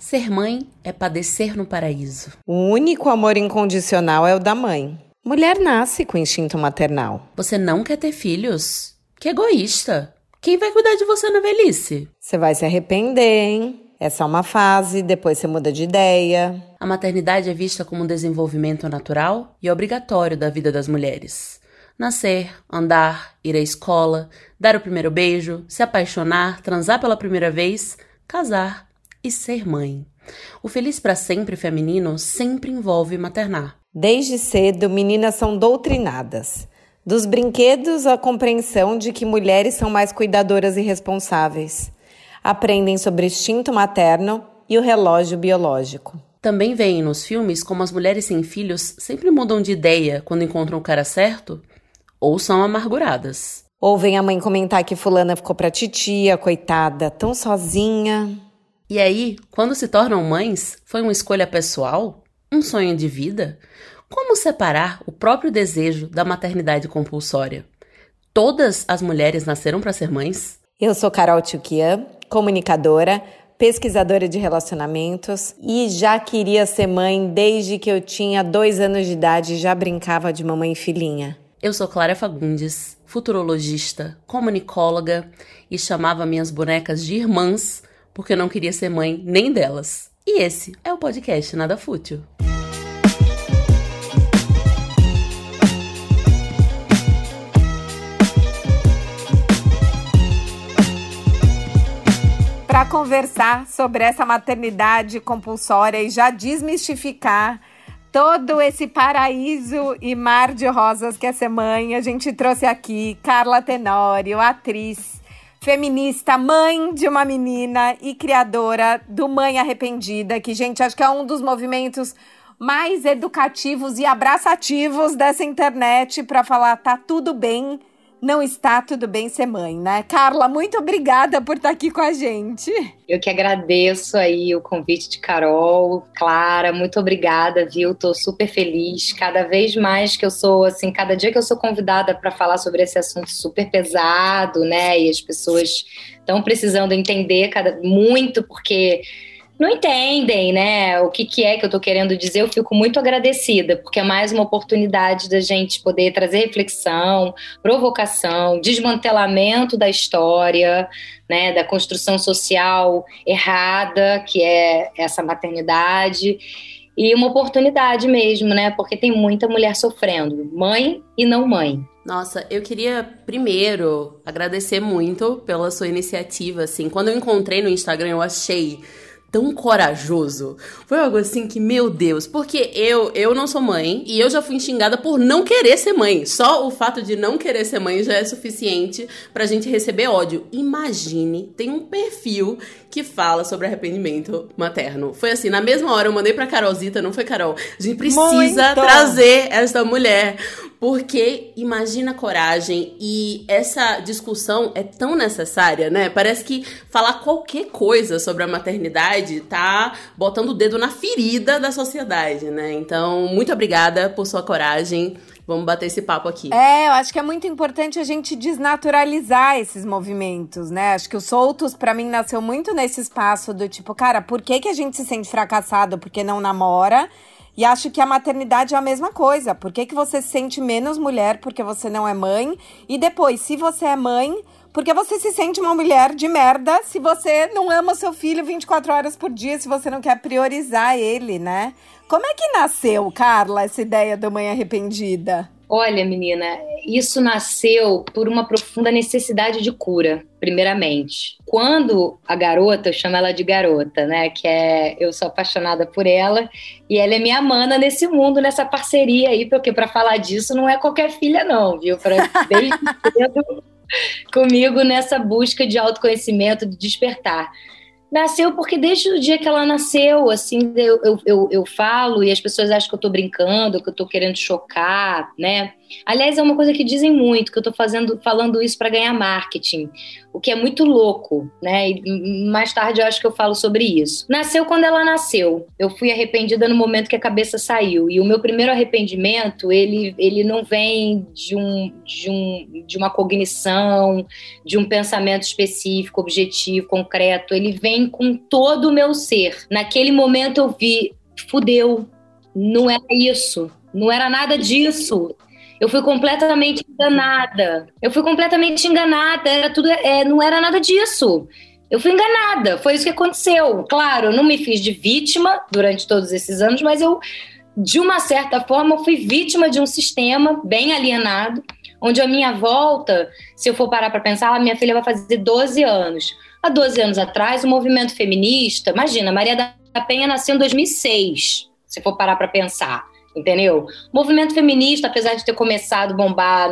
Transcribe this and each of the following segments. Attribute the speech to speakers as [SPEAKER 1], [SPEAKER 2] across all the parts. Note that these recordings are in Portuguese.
[SPEAKER 1] Ser mãe é padecer no paraíso.
[SPEAKER 2] O único amor incondicional é o da mãe. Mulher nasce com instinto maternal.
[SPEAKER 1] Você não quer ter filhos? Que egoísta. Quem vai cuidar de você na velhice?
[SPEAKER 2] Você vai se arrepender, hein? É só uma fase, depois você muda de ideia.
[SPEAKER 1] A maternidade é vista como um desenvolvimento natural e obrigatório da vida das mulheres. Nascer, andar, ir à escola, dar o primeiro beijo, se apaixonar, transar pela primeira vez, casar e ser mãe. O feliz para sempre feminino sempre envolve maternar.
[SPEAKER 2] Desde cedo, meninas são doutrinadas. Dos brinquedos à compreensão de que mulheres são mais cuidadoras e responsáveis. Aprendem sobre instinto materno e o relógio biológico.
[SPEAKER 1] Também veem nos filmes como as mulheres sem filhos sempre mudam de ideia quando encontram o cara certo ou são amarguradas.
[SPEAKER 2] Ouvem a mãe comentar que fulana ficou pra titia, coitada, tão sozinha.
[SPEAKER 1] E aí, quando se tornam mães, foi uma escolha pessoal? Um sonho de vida? Como separar o próprio desejo da maternidade compulsória? Todas as mulheres nasceram para ser mães?
[SPEAKER 2] Eu sou Carol Tchukian, comunicadora, pesquisadora de relacionamentos e já queria ser mãe desde que eu tinha dois anos de idade e já brincava de mamãe e filhinha.
[SPEAKER 1] Eu sou Clara Fagundes, futurologista, comunicóloga e chamava minhas bonecas de irmãs porque eu não queria ser mãe nem delas. E esse é o podcast Nada Fútil.
[SPEAKER 2] Para conversar sobre essa maternidade compulsória e já desmistificar todo esse paraíso e mar de rosas que é ser mãe, a gente trouxe aqui Carla Tenório, atriz, feminista, mãe de uma menina e criadora do Mãe Arrependida, que, gente, acho que é um dos movimentos mais educativos e abraçativos dessa internet para falar tá tudo bem não está tudo bem ser mãe, né? Carla, muito obrigada por estar aqui com a gente.
[SPEAKER 3] Eu que agradeço aí o convite de Carol, Clara, muito obrigada, viu? Tô super feliz. Cada vez mais que eu sou, assim, cada dia que eu sou convidada para falar sobre esse assunto super pesado, né? E as pessoas estão precisando entender cada muito, porque não entendem, né, o que, que é que eu estou querendo dizer, eu fico muito agradecida, porque é mais uma oportunidade da gente poder trazer reflexão, provocação, desmantelamento da história, né, da construção social errada, que é essa maternidade, e uma oportunidade mesmo, né, porque tem muita mulher sofrendo, mãe e não mãe.
[SPEAKER 1] Nossa, eu queria primeiro agradecer muito pela sua iniciativa, assim, quando eu encontrei no Instagram eu achei tão corajoso. Foi algo assim que, meu Deus, porque eu eu não sou mãe e eu já fui xingada por não querer ser mãe. Só o fato de não querer ser mãe já é suficiente pra gente receber ódio. Imagine, tem um perfil que fala sobre arrependimento materno. Foi assim, na mesma hora eu mandei pra Carolzita, não foi Carol? A gente precisa Muito. trazer essa mulher porque imagina a coragem e essa discussão é tão necessária, né? Parece que falar qualquer coisa sobre a maternidade tá botando o dedo na ferida da sociedade, né? Então, muito obrigada por sua coragem. Vamos bater esse papo aqui.
[SPEAKER 2] É, eu acho que é muito importante a gente desnaturalizar esses movimentos, né? Acho que o Soltos, para mim, nasceu muito nesse espaço do tipo, cara, por que, que a gente se sente fracassado porque não namora? E acho que a maternidade é a mesma coisa. Por que, que você se sente menos mulher porque você não é mãe? E depois, se você é mãe, porque você se sente uma mulher de merda se você não ama seu filho 24 horas por dia, se você não quer priorizar ele, né? Como é que nasceu, Carla, essa ideia da mãe arrependida?
[SPEAKER 3] Olha, menina, isso nasceu por uma profunda necessidade de cura, primeiramente. Quando a garota, eu chamo ela de garota, né? Que é. Eu sou apaixonada por ela e ela é minha mana nesse mundo, nessa parceria aí, porque para falar disso não é qualquer filha, não, viu? Pra, desde cedo comigo nessa busca de autoconhecimento, de despertar. Nasceu porque desde o dia que ela nasceu, assim, eu, eu, eu, eu falo e as pessoas acham que eu tô brincando, que eu tô querendo chocar, né? Aliás, é uma coisa que dizem muito, que eu tô fazendo, falando isso para ganhar marketing, o que é muito louco, né? E mais tarde eu acho que eu falo sobre isso. Nasceu quando ela nasceu. Eu fui arrependida no momento que a cabeça saiu. E o meu primeiro arrependimento, ele, ele não vem de, um, de, um, de uma cognição, de um pensamento específico, objetivo, concreto. Ele vem com todo o meu ser. Naquele momento eu vi, fudeu, não era isso. Não era nada disso. Eu fui completamente enganada. Eu fui completamente enganada. Era tudo, é, não era nada disso. Eu fui enganada. Foi isso que aconteceu. Claro, eu não me fiz de vítima durante todos esses anos, mas eu, de uma certa forma, fui vítima de um sistema bem alienado, onde a minha volta, se eu for parar para pensar, a minha filha vai fazer 12 anos. Há 12 anos atrás, o movimento feminista, imagina, Maria da Penha nasceu em 2006, se for parar para pensar entendeu? O movimento feminista, apesar de ter começado a bombar,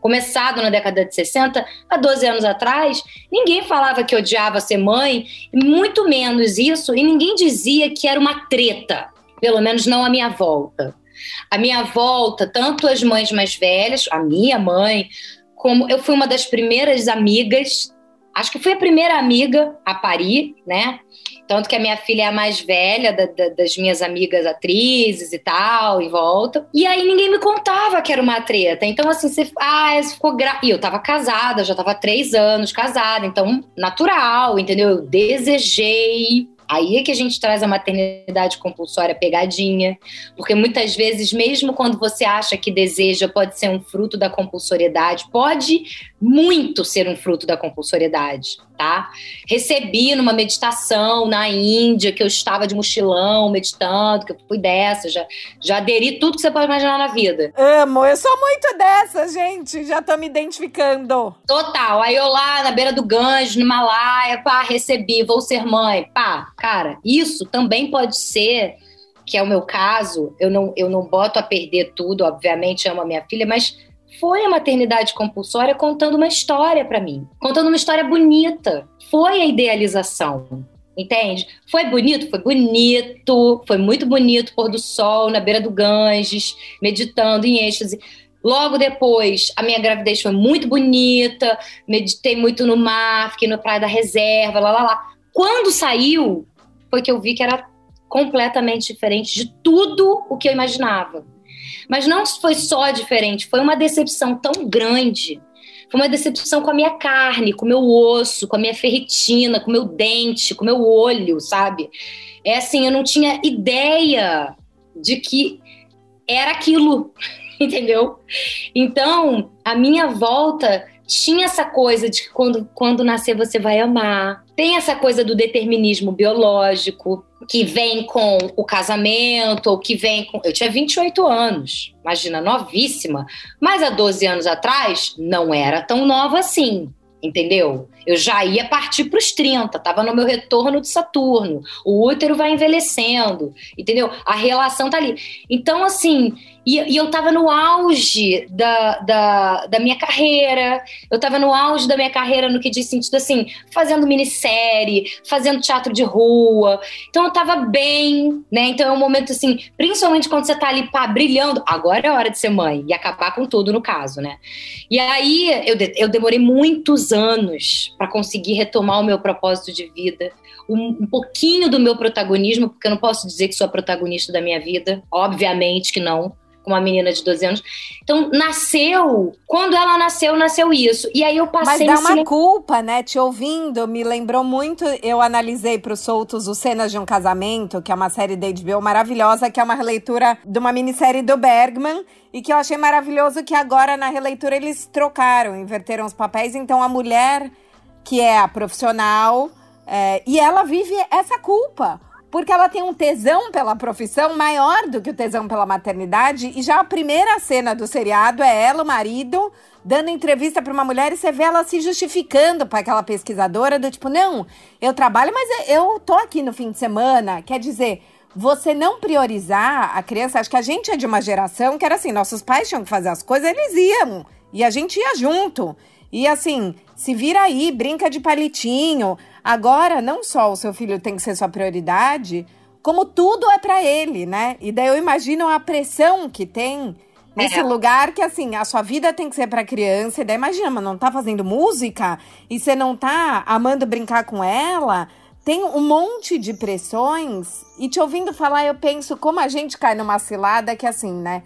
[SPEAKER 3] começado na década de 60, há 12 anos atrás, ninguém falava que odiava ser mãe, muito menos isso, e ninguém dizia que era uma treta, pelo menos não à minha volta. A minha volta, tanto as mães mais velhas, a minha mãe, como eu fui uma das primeiras amigas, acho que fui a primeira amiga a parir, né? Tanto que a minha filha é a mais velha da, da, das minhas amigas atrizes e tal, em volta. E aí ninguém me contava que era uma treta. Então, assim, você. Ah, você ficou gra... E eu tava casada, já tava três anos casada. Então, natural, entendeu? Eu desejei Aí é que a gente traz a maternidade compulsória pegadinha, porque muitas vezes, mesmo quando você acha que deseja, pode ser um fruto da compulsoriedade, pode muito ser um fruto da compulsoriedade, tá? Recebi numa meditação na Índia, que eu estava de mochilão meditando, que eu fui dessa, já, já aderi tudo que você pode imaginar na vida.
[SPEAKER 2] Amo, eu sou muito dessa, gente, já tô me identificando.
[SPEAKER 3] Total, aí eu lá na beira do Ganges, no Himalaia, pá, recebi, vou ser mãe, pá, Cara, isso também pode ser, que é o meu caso, eu não, eu não boto a perder tudo, obviamente amo a minha filha, mas foi a maternidade compulsória contando uma história para mim, contando uma história bonita. Foi a idealização, entende? Foi bonito? Foi bonito, foi muito bonito pôr do sol na beira do Ganges, meditando em êxtase. Logo depois, a minha gravidez foi muito bonita, meditei muito no mar, fiquei na Praia da Reserva, lá, lá, lá. Quando saiu, foi que eu vi que era completamente diferente de tudo o que eu imaginava. Mas não foi só diferente, foi uma decepção tão grande. Foi uma decepção com a minha carne, com o meu osso, com a minha ferritina, com o meu dente, com o meu olho, sabe? É assim, eu não tinha ideia de que era aquilo, entendeu? Então, a minha volta tinha essa coisa de que quando, quando nascer você vai amar. Tem essa coisa do determinismo biológico, que vem com o casamento, ou que vem com. Eu tinha 28 anos, imagina, novíssima. Mas há 12 anos atrás, não era tão nova assim entendeu? Eu já ia partir para os 30, estava no meu retorno de Saturno. O útero vai envelhecendo, entendeu? A relação tá ali. Então, assim, e, e eu estava no auge da, da, da, minha carreira, eu estava no auge da minha carreira no que diz sentido assim, fazendo minissérie, fazendo teatro de rua. Então eu estava bem, né? Então é um momento assim, principalmente quando você está ali pá, brilhando, agora é hora de ser mãe e acabar com tudo no caso, né? E aí eu, eu demorei muitos anos para conseguir retomar o meu propósito de vida, um, um pouquinho do meu protagonismo, porque eu não posso dizer que sou a protagonista da minha vida, obviamente que não com uma menina de 12 anos. Então, nasceu, quando ela nasceu, nasceu isso. E aí eu passei...
[SPEAKER 2] Mas dá uma culpa, né? Te ouvindo, me lembrou muito, eu analisei para os soltos o Cenas de um Casamento, que é uma série da HBO maravilhosa, que é uma releitura de uma minissérie do Bergman, e que eu achei maravilhoso que agora na releitura eles trocaram, inverteram os papéis. Então, a mulher, que é a profissional, é, e ela vive essa culpa porque ela tem um tesão pela profissão maior do que o tesão pela maternidade. E já a primeira cena do seriado é ela, o marido, dando entrevista para uma mulher e você vê ela se justificando para aquela pesquisadora do tipo, não, eu trabalho, mas eu tô aqui no fim de semana. Quer dizer, você não priorizar a criança, acho que a gente é de uma geração que era assim, nossos pais tinham que fazer as coisas, eles iam. E a gente ia junto. E assim, se vira aí, brinca de palitinho. Agora, não só o seu filho tem que ser sua prioridade, como tudo é para ele, né? E daí eu imagino a pressão que tem Nesse é. lugar que, assim, a sua vida tem que ser pra criança. E daí, imagina, mas não tá fazendo música e você não tá amando brincar com ela. Tem um monte de pressões. E te ouvindo falar, eu penso como a gente cai numa cilada que, assim, né?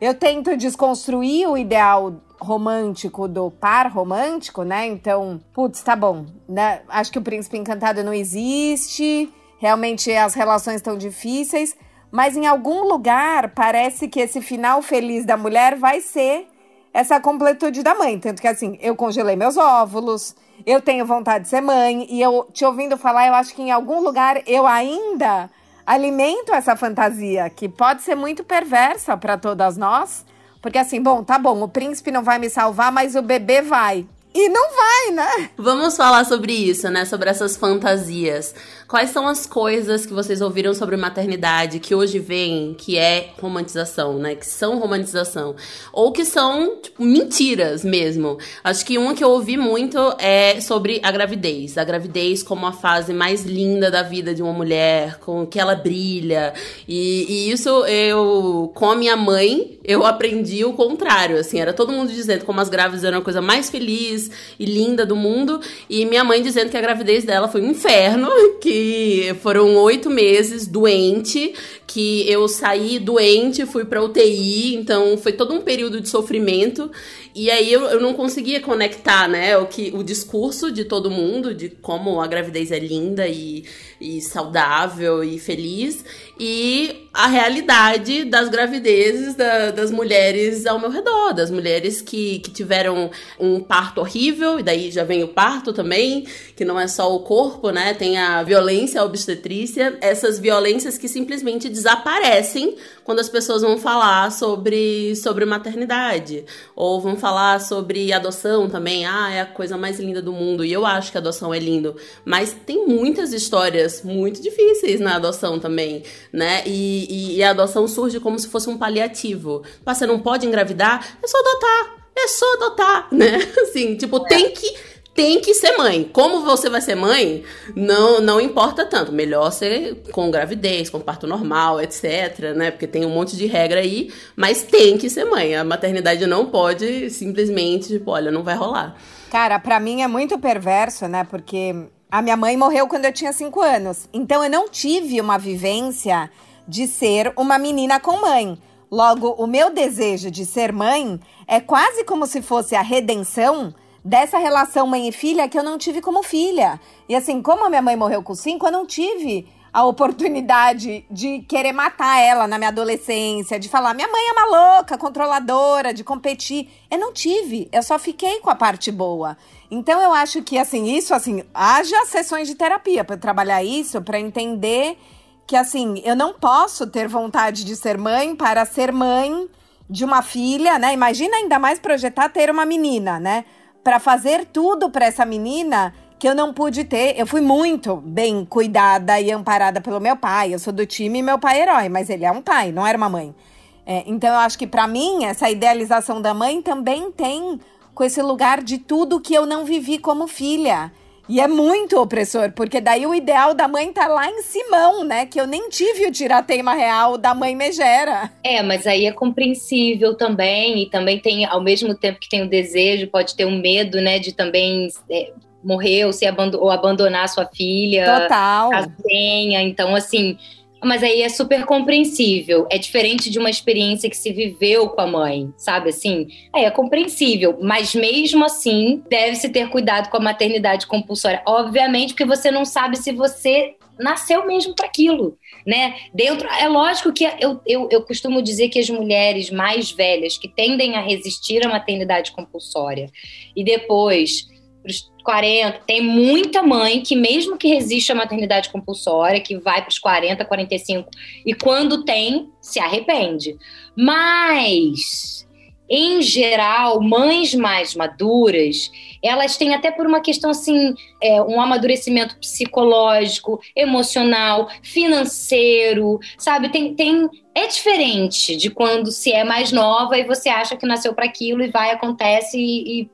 [SPEAKER 2] Eu tento desconstruir o ideal romântico do par romântico, né? Então, putz, tá bom. Né? Acho que o príncipe encantado não existe. Realmente as relações estão difíceis. Mas em algum lugar parece que esse final feliz da mulher vai ser essa completude da mãe. Tanto que assim, eu congelei meus óvulos, eu tenho vontade de ser mãe, e eu te ouvindo falar, eu acho que em algum lugar eu ainda alimento essa fantasia, que pode ser muito perversa para todas nós. Porque assim, bom, tá bom, o príncipe não vai me salvar, mas o bebê vai. E não vai, né?
[SPEAKER 1] Vamos falar sobre isso, né? Sobre essas fantasias. Quais são as coisas que vocês ouviram sobre maternidade que hoje vem que é romantização, né? Que são romantização. Ou que são, tipo, mentiras mesmo. Acho que uma que eu ouvi muito é sobre a gravidez. A gravidez como a fase mais linda da vida de uma mulher, com que ela brilha. E, e isso eu, com a minha mãe, eu aprendi o contrário. Assim, era todo mundo dizendo como as grávidas eram a coisa mais feliz e linda do mundo. E minha mãe dizendo que a gravidez dela foi um inferno, que foram oito meses doente, que eu saí doente, fui pra UTI, então foi todo um período de sofrimento. E aí eu, eu não conseguia conectar, né, o, que, o discurso de todo mundo, de como a gravidez é linda e, e saudável e feliz, e a realidade das gravidezes da, das mulheres ao meu redor, das mulheres que, que tiveram um parto horrível, e daí já vem o parto também, que não é só o corpo, né, tem a violência obstetrícia, essas violências que simplesmente desaparecem quando as pessoas vão falar sobre, sobre maternidade. Ou vão falar sobre adoção também. Ah, é a coisa mais linda do mundo. E eu acho que adoção é lindo. Mas tem muitas histórias muito difíceis na adoção também, né? E, e, e a adoção surge como se fosse um paliativo. Você não pode engravidar? É só adotar. É só adotar, né? Assim, tipo, é. tem que tem que ser mãe. Como você vai ser mãe, não, não importa tanto. Melhor ser com gravidez, com parto normal, etc, né? Porque tem um monte de regra aí, mas tem que ser mãe. A maternidade não pode simplesmente, tipo, olha, não vai rolar.
[SPEAKER 2] Cara, para mim é muito perverso, né? Porque a minha mãe morreu quando eu tinha cinco anos. Então eu não tive uma vivência de ser uma menina com mãe. Logo, o meu desejo de ser mãe é quase como se fosse a redenção dessa relação mãe e filha que eu não tive como filha. E assim, como a minha mãe morreu com cinco, eu não tive a oportunidade de querer matar ela na minha adolescência, de falar, minha mãe é uma louca, controladora, de competir. Eu não tive, eu só fiquei com a parte boa. Então eu acho que assim, isso assim, haja sessões de terapia para trabalhar isso, para entender que assim, eu não posso ter vontade de ser mãe para ser mãe de uma filha, né? Imagina ainda mais projetar ter uma menina, né? Para fazer tudo para essa menina que eu não pude ter. Eu fui muito bem cuidada e amparada pelo meu pai. Eu sou do time meu pai é herói, mas ele é um pai, não era uma mãe. É, então eu acho que para mim essa idealização da mãe também tem com esse lugar de tudo que eu não vivi como filha. E é muito opressor, porque daí o ideal da mãe tá lá em Simão, né? Que eu nem tive o tirateima real da mãe megera.
[SPEAKER 3] É, mas aí é compreensível também, e também tem, ao mesmo tempo que tem o desejo, pode ter um medo, né, de também é, morrer ou, se abando ou abandonar sua filha.
[SPEAKER 2] Total.
[SPEAKER 3] A senha. Então, assim, mas aí é super compreensível. É diferente de uma experiência que se viveu com a mãe, sabe assim? Aí é compreensível. Mas mesmo assim, deve-se ter cuidado com a maternidade compulsória. Obviamente, porque você não sabe se você nasceu mesmo para aquilo, né? Dentro, é lógico que eu, eu, eu costumo dizer que as mulheres mais velhas que tendem a resistir à maternidade compulsória e depois para os 40, tem muita mãe que, mesmo que resiste à maternidade compulsória, que vai para os 40, 45, e quando tem, se arrepende. Mas, em geral, mães mais maduras, elas têm até por uma questão assim, é, um amadurecimento psicológico, emocional, financeiro, sabe? Tem, tem, é diferente de quando se é mais nova e você acha que nasceu para aquilo e vai, acontece e, e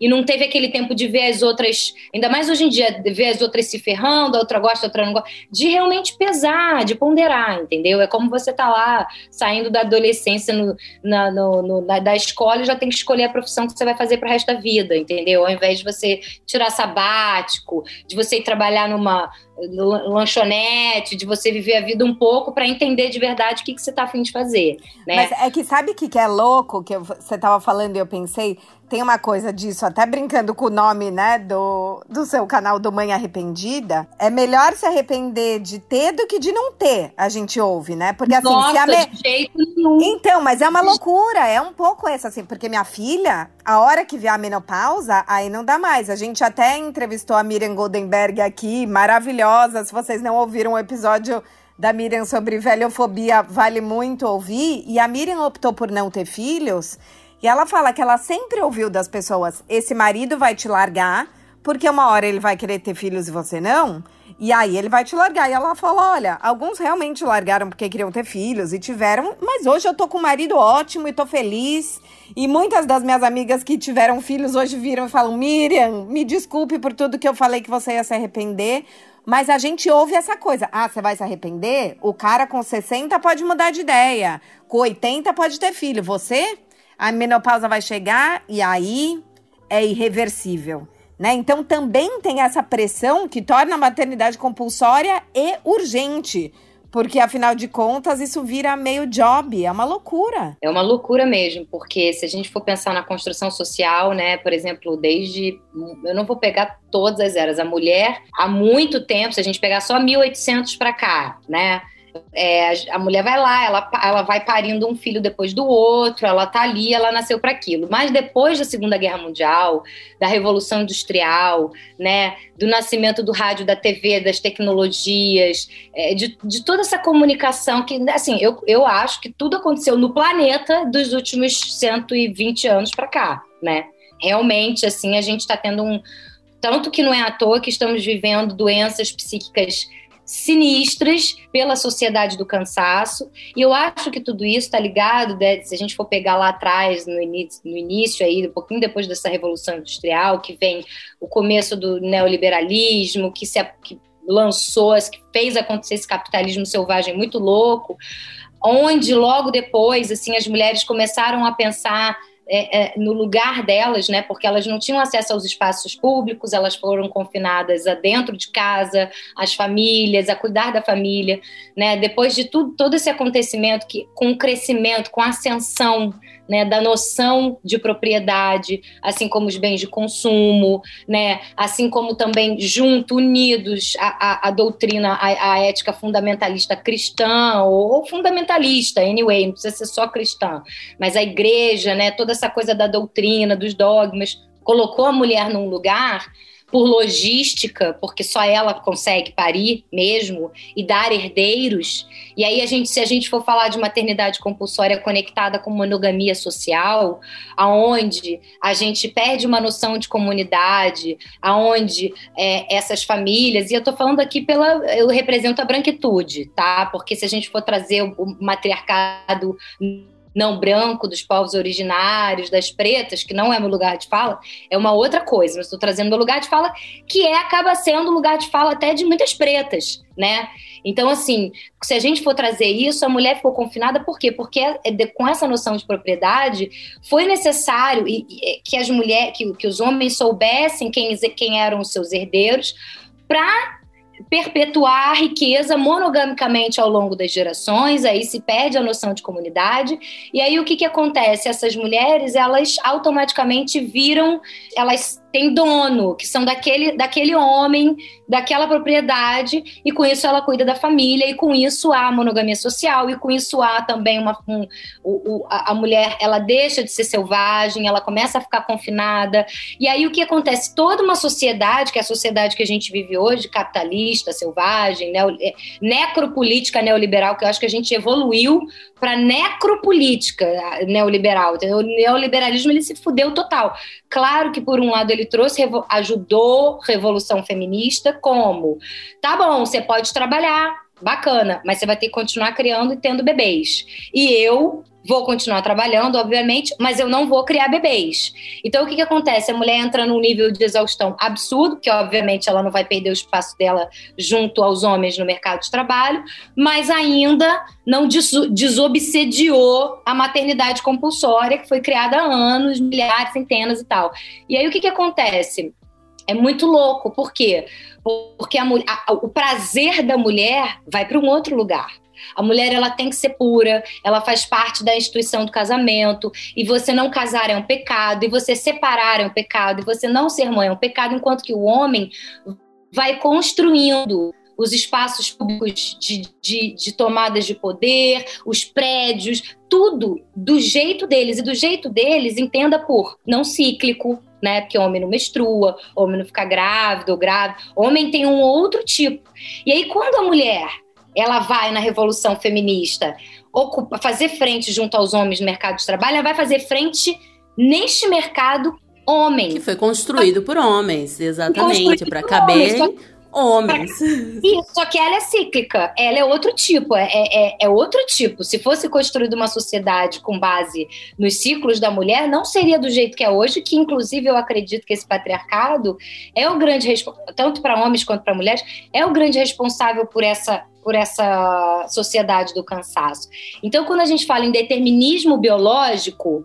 [SPEAKER 3] e não teve aquele tempo de ver as outras, ainda mais hoje em dia, ver as outras se ferrando, a outra gosta, a outra não gosta, de realmente pesar, de ponderar, entendeu? É como você tá lá saindo da adolescência no, na, no, no, na, da escola e já tem que escolher a profissão que você vai fazer pro resto da vida, entendeu? Ao invés de você tirar sabático, de você ir trabalhar numa lanchonete, de você viver a vida um pouco para entender de verdade o que, que você tá afim de fazer, né?
[SPEAKER 2] Mas é que sabe o que, que é louco, que eu, você tava falando e eu pensei, tem uma coisa disso, até brincando com o nome, né, do, do seu canal do Mãe Arrependida. É melhor se arrepender de ter do que de não ter, a gente ouve, né? Porque assim,
[SPEAKER 3] Nossa,
[SPEAKER 2] se a
[SPEAKER 3] me... de jeito nenhum.
[SPEAKER 2] Então, mas é uma loucura, é um pouco essa, assim, porque minha filha, a hora que vier a menopausa, aí não dá mais. A gente até entrevistou a Miriam Goldenberg aqui, maravilhosa. Se vocês não ouviram o episódio da Miriam sobre velhofobia, vale muito ouvir. E a Miriam optou por não ter filhos. E ela fala que ela sempre ouviu das pessoas: esse marido vai te largar, porque uma hora ele vai querer ter filhos e você não. E aí ele vai te largar. E ela falou: olha, alguns realmente largaram porque queriam ter filhos e tiveram, mas hoje eu tô com um marido ótimo e tô feliz. E muitas das minhas amigas que tiveram filhos hoje viram e falam: Miriam, me desculpe por tudo que eu falei que você ia se arrepender. Mas a gente ouve essa coisa. Ah, você vai se arrepender? O cara com 60 pode mudar de ideia. Com 80 pode ter filho. Você? A menopausa vai chegar e aí é irreversível. Né? Então também tem essa pressão que torna a maternidade compulsória e urgente. Porque, afinal de contas, isso vira meio job, é uma loucura.
[SPEAKER 3] É uma loucura mesmo, porque se a gente for pensar na construção social, né, por exemplo, desde. Eu não vou pegar todas as eras. A mulher, há muito tempo, se a gente pegar só 1800 para cá, né? É, a mulher vai lá, ela, ela vai parindo um filho depois do outro, ela tá ali, ela nasceu para aquilo. Mas depois da Segunda Guerra Mundial, da Revolução Industrial, né, do nascimento do rádio, da TV, das tecnologias, é, de, de toda essa comunicação que, assim, eu, eu acho que tudo aconteceu no planeta dos últimos 120 anos para cá, né? Realmente, assim, a gente está tendo um. Tanto que não é à toa que estamos vivendo doenças psíquicas sinistras pela sociedade do cansaço. E eu acho que tudo isso está ligado, né, se a gente for pegar lá atrás, no início, no início aí, um pouquinho depois dessa Revolução Industrial, que vem o começo do neoliberalismo, que se que lançou, que fez acontecer esse capitalismo selvagem muito louco, onde logo depois, assim, as mulheres começaram a pensar é, é, no lugar delas, né? Porque elas não tinham acesso aos espaços públicos, elas foram confinadas a dentro de casa, as famílias, a cuidar da família, né? Depois de tudo, todo esse acontecimento que, com o crescimento, com a ascensão né, da noção de propriedade, assim como os bens de consumo, né, assim como também junto, unidos, a, doutrina, a, a, ética fundamentalista cristã, ou, ou, fundamentalista, anyway, não precisa ser só cristã, mas a igreja, né, toda essa coisa da doutrina, dos dogmas, colocou a mulher num lugar por logística, porque só ela consegue parir mesmo e dar herdeiros. E aí a gente, se a gente for falar de maternidade compulsória conectada com monogamia social, aonde a gente perde uma noção de comunidade, aonde é, essas famílias, e eu estou falando aqui pela, eu represento a branquitude, tá? Porque se a gente for trazer o matriarcado não branco, dos povos originários, das pretas, que não é meu lugar de fala, é uma outra coisa. Mas estou trazendo meu lugar de fala, que é acaba sendo lugar de fala até de muitas pretas, né? Então, assim, se a gente for trazer isso, a mulher ficou confinada por quê? Porque é, com essa noção de propriedade, foi necessário que as mulheres, que, que os homens soubessem quem, quem eram os seus herdeiros, para perpetuar a riqueza monogamicamente ao longo das gerações, aí se perde a noção de comunidade. E aí o que, que acontece? Essas mulheres, elas automaticamente viram, elas têm dono, que são daquele, daquele homem daquela propriedade, e com isso ela cuida da família, e com isso há monogamia social, e com isso há também uma. Um, o, a, a mulher ela deixa de ser selvagem, ela começa a ficar confinada. E aí o que acontece? Toda uma sociedade, que é a sociedade que a gente vive hoje, capitalista, selvagem, neo, é, necropolítica neoliberal, que eu acho que a gente evoluiu para necropolítica neoliberal. O neoliberalismo ele se fudeu total. Claro que, por um lado, ele trouxe, ajudou revolução feminista, como? Tá bom, você pode trabalhar, bacana, mas você vai ter que continuar criando e tendo bebês. E eu vou continuar trabalhando, obviamente, mas eu não vou criar bebês. Então, o que, que acontece? A mulher entra num nível de exaustão absurdo, que obviamente ela não vai perder o espaço dela junto aos homens no mercado de trabalho, mas ainda não desobsediou a maternidade compulsória, que foi criada há anos, milhares, centenas e tal. E aí, o que, que acontece? É muito louco, por quê? Porque a, a, o prazer da mulher vai para um outro lugar. A mulher ela tem que ser pura, ela faz parte da instituição do casamento, e você não casar é um pecado, e você separar é um pecado, e você não ser mãe é um pecado, enquanto que o homem vai construindo os espaços públicos de, de, de, tomadas de poder, os prédios, tudo do jeito deles. E do jeito deles, entenda por não cíclico, né? Porque homem não menstrua, homem não fica grávido ou grávida. Homem tem um outro tipo. E aí, quando a mulher ela vai na revolução feminista ocupa, fazer frente junto aos homens no mercado de trabalho, ela vai fazer frente neste mercado homem.
[SPEAKER 1] Que foi construído por homens, exatamente, para caber homens.
[SPEAKER 3] Isso, só que ela é cíclica, ela é outro tipo, é, é, é, outro tipo. Se fosse construída uma sociedade com base nos ciclos da mulher, não seria do jeito que é hoje, que inclusive eu acredito que esse patriarcado é o grande tanto para homens quanto para mulheres, é o grande responsável por essa por essa sociedade do cansaço. Então, quando a gente fala em determinismo biológico,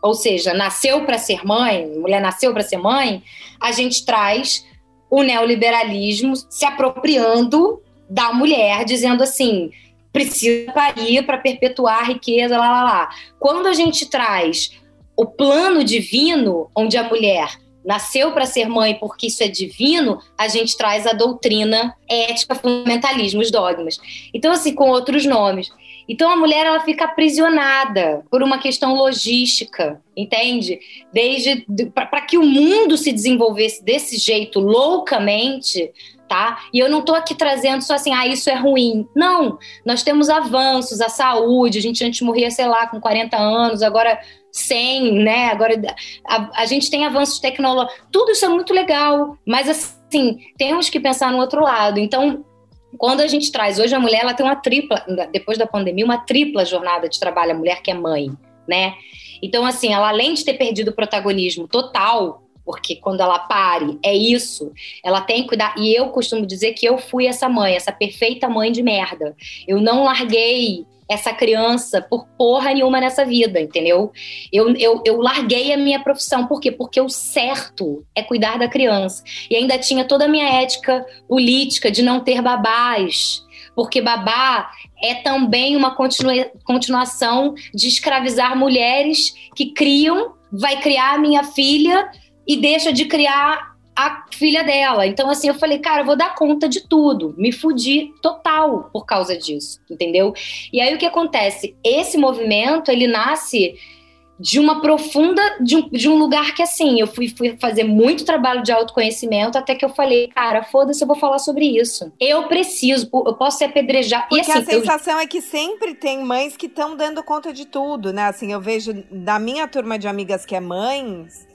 [SPEAKER 3] ou seja, nasceu para ser mãe, mulher nasceu para ser mãe, a gente traz o neoliberalismo se apropriando da mulher, dizendo assim: precisa parir para perpetuar a riqueza, lá, lá, lá. Quando a gente traz o plano divino, onde a mulher nasceu para ser mãe porque isso é divino, a gente traz a doutrina ética, fundamentalismo, os dogmas. Então, assim, com outros nomes. Então a mulher ela fica aprisionada por uma questão logística, entende? Desde para que o mundo se desenvolvesse desse jeito loucamente, tá? E eu não estou aqui trazendo só assim, ah, isso é ruim. Não, nós temos avanços, a saúde, a gente antes morria, sei lá, com 40 anos, agora 100, né? Agora a, a gente tem avanços tecnológicos, tudo isso é muito legal, mas assim, temos que pensar no outro lado. Então, quando a gente traz hoje a mulher, ela tem uma tripla, depois da pandemia, uma tripla jornada de trabalho, a mulher que é mãe, né? Então, assim, ela além de ter perdido o protagonismo total, porque quando ela pare, é isso, ela tem que cuidar. E eu costumo dizer que eu fui essa mãe, essa perfeita mãe de merda. Eu não larguei essa criança por porra nenhuma nessa vida, entendeu? Eu, eu, eu larguei a minha profissão, por quê? Porque o certo é cuidar da criança. E ainda tinha toda a minha ética política de não ter babás, porque babá é também uma continua, continuação de escravizar mulheres que criam, vai criar a minha filha e deixa de criar a filha dela. Então, assim, eu falei, cara, eu vou dar conta de tudo. Me fudi total por causa disso, entendeu? E aí o que acontece? Esse movimento, ele nasce de uma profunda, de um, de um lugar que, assim, eu fui, fui fazer muito trabalho de autoconhecimento até que eu falei, cara, foda-se, eu vou falar sobre isso. Eu preciso, eu posso ser apedrejada.
[SPEAKER 2] Porque
[SPEAKER 3] e, assim,
[SPEAKER 2] a sensação eu... é que sempre tem mães que estão dando conta de tudo, né? Assim, eu vejo da minha turma de amigas que é mães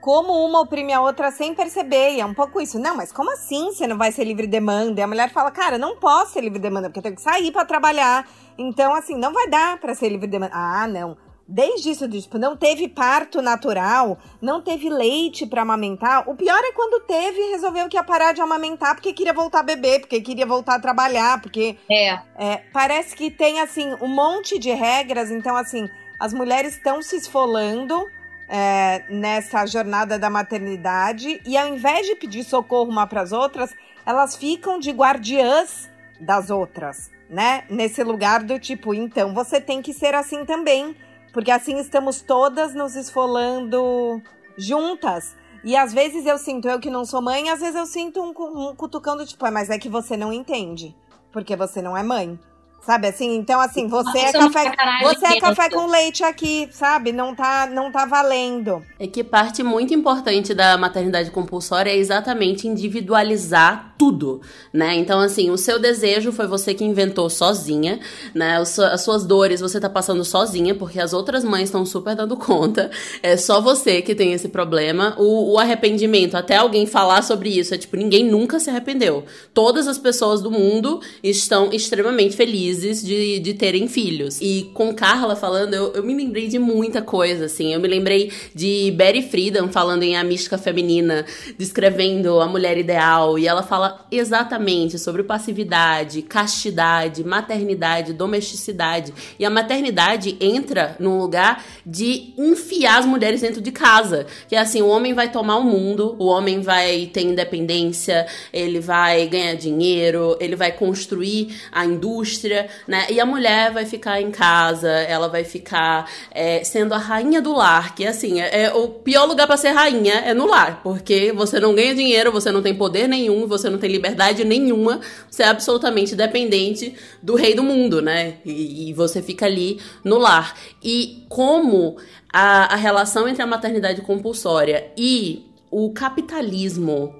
[SPEAKER 2] como uma oprime a outra sem perceber. E é um pouco isso. Não, mas como assim você não vai ser livre demanda? E a mulher fala, cara, não posso ser livre demanda, porque eu tenho que sair para trabalhar. Então, assim, não vai dar para ser livre demanda. Ah, não. Desde isso, tipo, não teve parto natural, não teve leite para amamentar. O pior é quando teve e resolveu que ia parar de amamentar porque queria voltar a beber, porque queria voltar a trabalhar, porque.
[SPEAKER 3] É.
[SPEAKER 2] é parece que tem, assim, um monte de regras. Então, assim, as mulheres estão se esfolando é, nessa jornada da maternidade e ao invés de pedir socorro uma para as outras, elas ficam de guardiãs das outras, né? Nesse lugar do tipo, então você tem que ser assim também, porque assim estamos todas nos esfolando juntas. E às vezes eu sinto, eu que não sou mãe, às vezes eu sinto um, um cutucão do tipo, ah, mas é que você não entende, porque você não é mãe. Sabe assim? Então, assim, você é café, você é café com leite aqui, sabe? Não tá, não tá valendo.
[SPEAKER 1] É que parte muito importante da maternidade compulsória é exatamente individualizar tudo, né? Então, assim, o seu desejo foi você que inventou sozinha, né? As suas dores você tá passando sozinha, porque as outras mães estão super dando conta. É só você que tem esse problema. O, o arrependimento, até alguém falar sobre isso, é tipo, ninguém nunca se arrependeu. Todas as pessoas do mundo estão extremamente felizes felizes de, de terem filhos. E com Carla falando, eu, eu me lembrei de muita coisa, assim. Eu me lembrei de Betty Friedan falando em A Mística Feminina, descrevendo a mulher ideal. E ela fala exatamente sobre passividade, castidade, maternidade, domesticidade. E a maternidade entra num lugar de enfiar as mulheres dentro de casa. Que é assim, o homem vai tomar o mundo, o homem vai ter independência, ele vai ganhar dinheiro, ele vai construir a indústria, né? E a mulher vai ficar em casa, ela vai ficar é, sendo a rainha do lar, que assim, é, é o pior lugar para ser rainha é no lar, porque você não ganha dinheiro, você não tem poder nenhum, você não tem liberdade nenhuma, você é absolutamente dependente do rei do mundo, né? E, e você fica ali no lar. E como a, a relação entre a maternidade compulsória e o capitalismo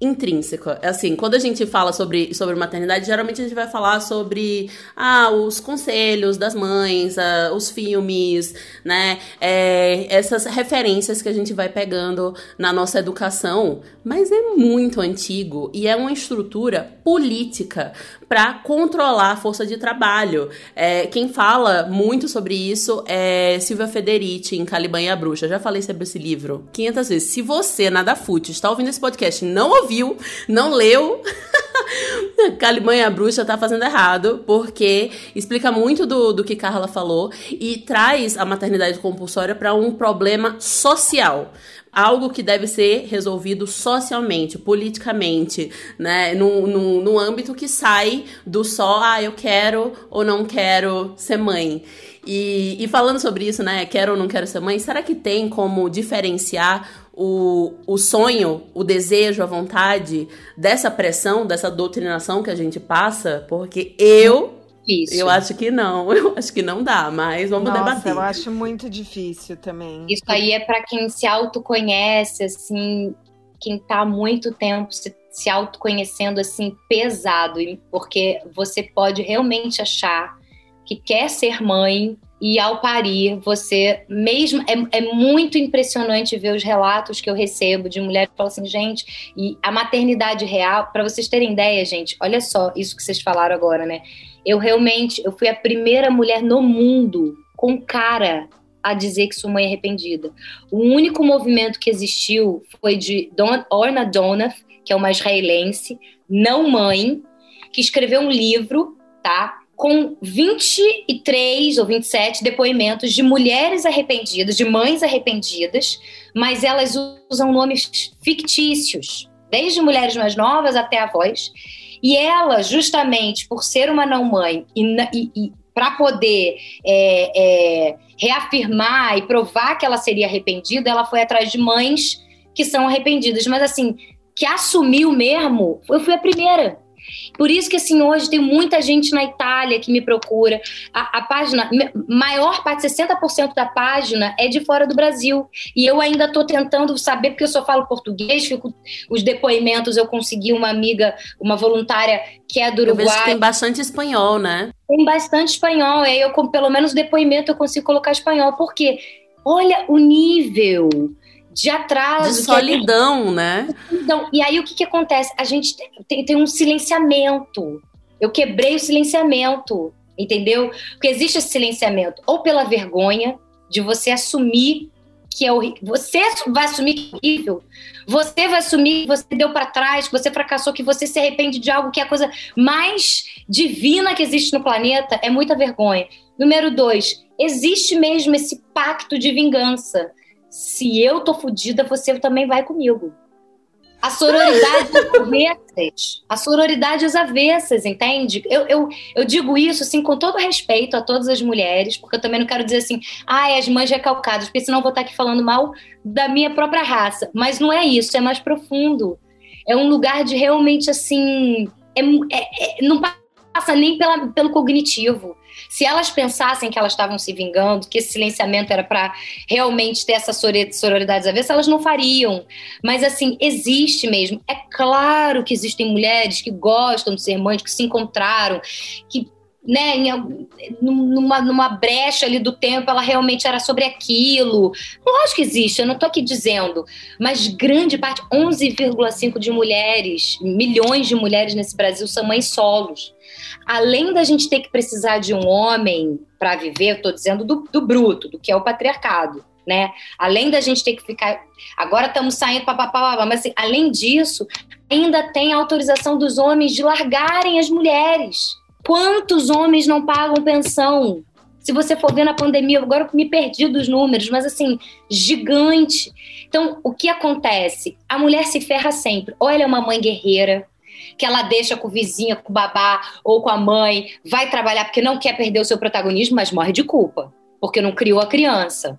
[SPEAKER 1] intrínseca. É assim, quando a gente fala sobre, sobre maternidade, geralmente a gente vai falar sobre ah, os conselhos das mães, ah, os filmes, né? É, essas referências que a gente vai pegando na nossa educação, mas é muito antigo e é uma estrutura política para controlar a força de trabalho. É, quem fala muito sobre isso é Silvia Federici, em Caliban e a Bruxa. Já falei sobre esse livro 500 vezes. Se você, nada fute, está ouvindo esse podcast não ouviu, não leu, Caliban e a Bruxa tá fazendo errado, porque explica muito do, do que Carla falou e traz a maternidade compulsória para um problema social algo que deve ser resolvido socialmente, politicamente, né? No âmbito que sai do só, ah, eu quero ou não quero ser mãe. E, e falando sobre isso, né? Quero ou não quero ser mãe, será que tem como diferenciar o, o sonho, o desejo, a vontade dessa pressão, dessa doutrinação que a gente passa? Porque eu difícil. Eu acho que não, eu acho que não dá, mas vamos
[SPEAKER 2] Nossa,
[SPEAKER 1] debater.
[SPEAKER 2] Eu acho muito difícil também.
[SPEAKER 3] Isso aí é para quem se autoconhece, assim, quem tá há muito tempo se, se autoconhecendo assim pesado, porque você pode realmente achar que quer ser mãe e ao parir, você mesmo. É, é, muito impressionante ver os relatos que eu recebo de mulheres que falam assim, gente, e a maternidade real, para vocês terem ideia, gente, olha só isso que vocês falaram agora, né? Eu realmente, eu fui a primeira mulher no mundo com cara a dizer que sua mãe é arrependida. O único movimento que existiu foi de Don, Orna Donath, que é uma israelense, não mãe, que escreveu um livro, tá? Com 23 ou 27 depoimentos de mulheres arrependidas, de mães arrependidas, mas elas usam nomes fictícios, desde mulheres mais novas até avós. E ela, justamente por ser uma não mãe e, e, e para poder é, é, reafirmar e provar que ela seria arrependida, ela foi atrás de mães que são arrependidas. Mas assim, que assumiu mesmo, eu fui a primeira. Por isso que, assim, hoje tem muita gente na Itália que me procura. A, a página, maior parte, 60% da página é de fora do Brasil. E eu ainda estou tentando saber, porque eu só falo português, fico, os depoimentos eu consegui uma amiga, uma voluntária que é do Uruguai. Eu vejo que
[SPEAKER 1] tem bastante espanhol, né?
[SPEAKER 3] Tem bastante espanhol. Aí eu, pelo menos, o depoimento eu consigo colocar espanhol. Porque olha o nível de atraso.
[SPEAKER 1] De solidão, né?
[SPEAKER 3] Então, e aí o que, que acontece? A gente tem, tem um silenciamento. Eu quebrei o silenciamento, entendeu? Porque existe esse silenciamento ou pela vergonha de você assumir que é horrível. Você vai assumir que é horrível. Você vai assumir que você deu para trás, que você fracassou, que você se arrepende de algo que é a coisa mais divina que existe no planeta. É muita vergonha. Número dois, existe mesmo esse pacto de vingança se eu tô fodida, você também vai comigo. A sororidade às avessas. A sororidade às avessas, entende? Eu, eu, eu digo isso, assim, com todo respeito a todas as mulheres, porque eu também não quero dizer assim, ai, ah, as mães recalcadas, porque senão eu vou estar aqui falando mal da minha própria raça. Mas não é isso, é mais profundo. É um lugar de realmente, assim, é, é, é, não passa nem pela, pelo cognitivo. Se elas pensassem que elas estavam se vingando, que esse silenciamento era para realmente ter essa sororidade avessa, elas não fariam. Mas, assim, existe mesmo. É claro que existem mulheres que gostam de ser mães, que se encontraram, que né, em, numa, numa brecha ali do tempo, ela realmente era sobre aquilo. Lógico que existe, eu não estou aqui dizendo, mas grande parte, 11,5 de mulheres, milhões de mulheres nesse Brasil são mães solos. Além da gente ter que precisar de um homem para viver, estou dizendo do, do bruto, do que é o patriarcado. Né? Além da gente ter que ficar. Agora estamos saindo, papapá, mas assim, além disso, ainda tem a autorização dos homens de largarem as mulheres. Quantos homens não pagam pensão? Se você for ver na pandemia, agora eu me perdi dos números, mas assim, gigante. Então, o que acontece? A mulher se ferra sempre. Ou ela é uma mãe guerreira, que ela deixa com o vizinho, com o babá ou com a mãe, vai trabalhar porque não quer perder o seu protagonismo, mas morre de culpa, porque não criou a criança.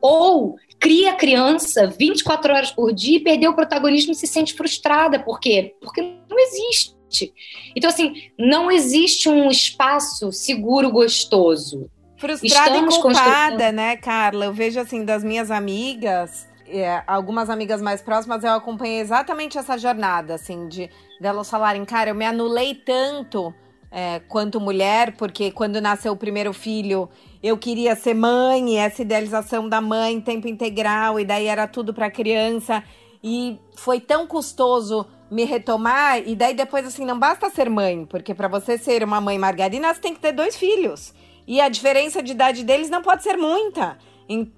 [SPEAKER 3] Ou cria a criança 24 horas por dia e perdeu o protagonismo e se sente frustrada. Por quê? Porque não existe. Então, assim, não existe um espaço seguro, gostoso.
[SPEAKER 2] Frustrada Estamos e culpada, né, Carla? Eu vejo, assim, das minhas amigas, é, algumas amigas mais próximas, eu acompanhei exatamente essa jornada, assim, de delas falarem, cara, eu me anulei tanto é, quanto mulher, porque quando nasceu o primeiro filho, eu queria ser mãe, essa idealização da mãe, tempo integral, e daí era tudo para criança. E foi tão custoso me retomar, e daí depois, assim, não basta ser mãe, porque para você ser uma mãe margarina, você tem que ter dois filhos. E a diferença de idade deles não pode ser muita,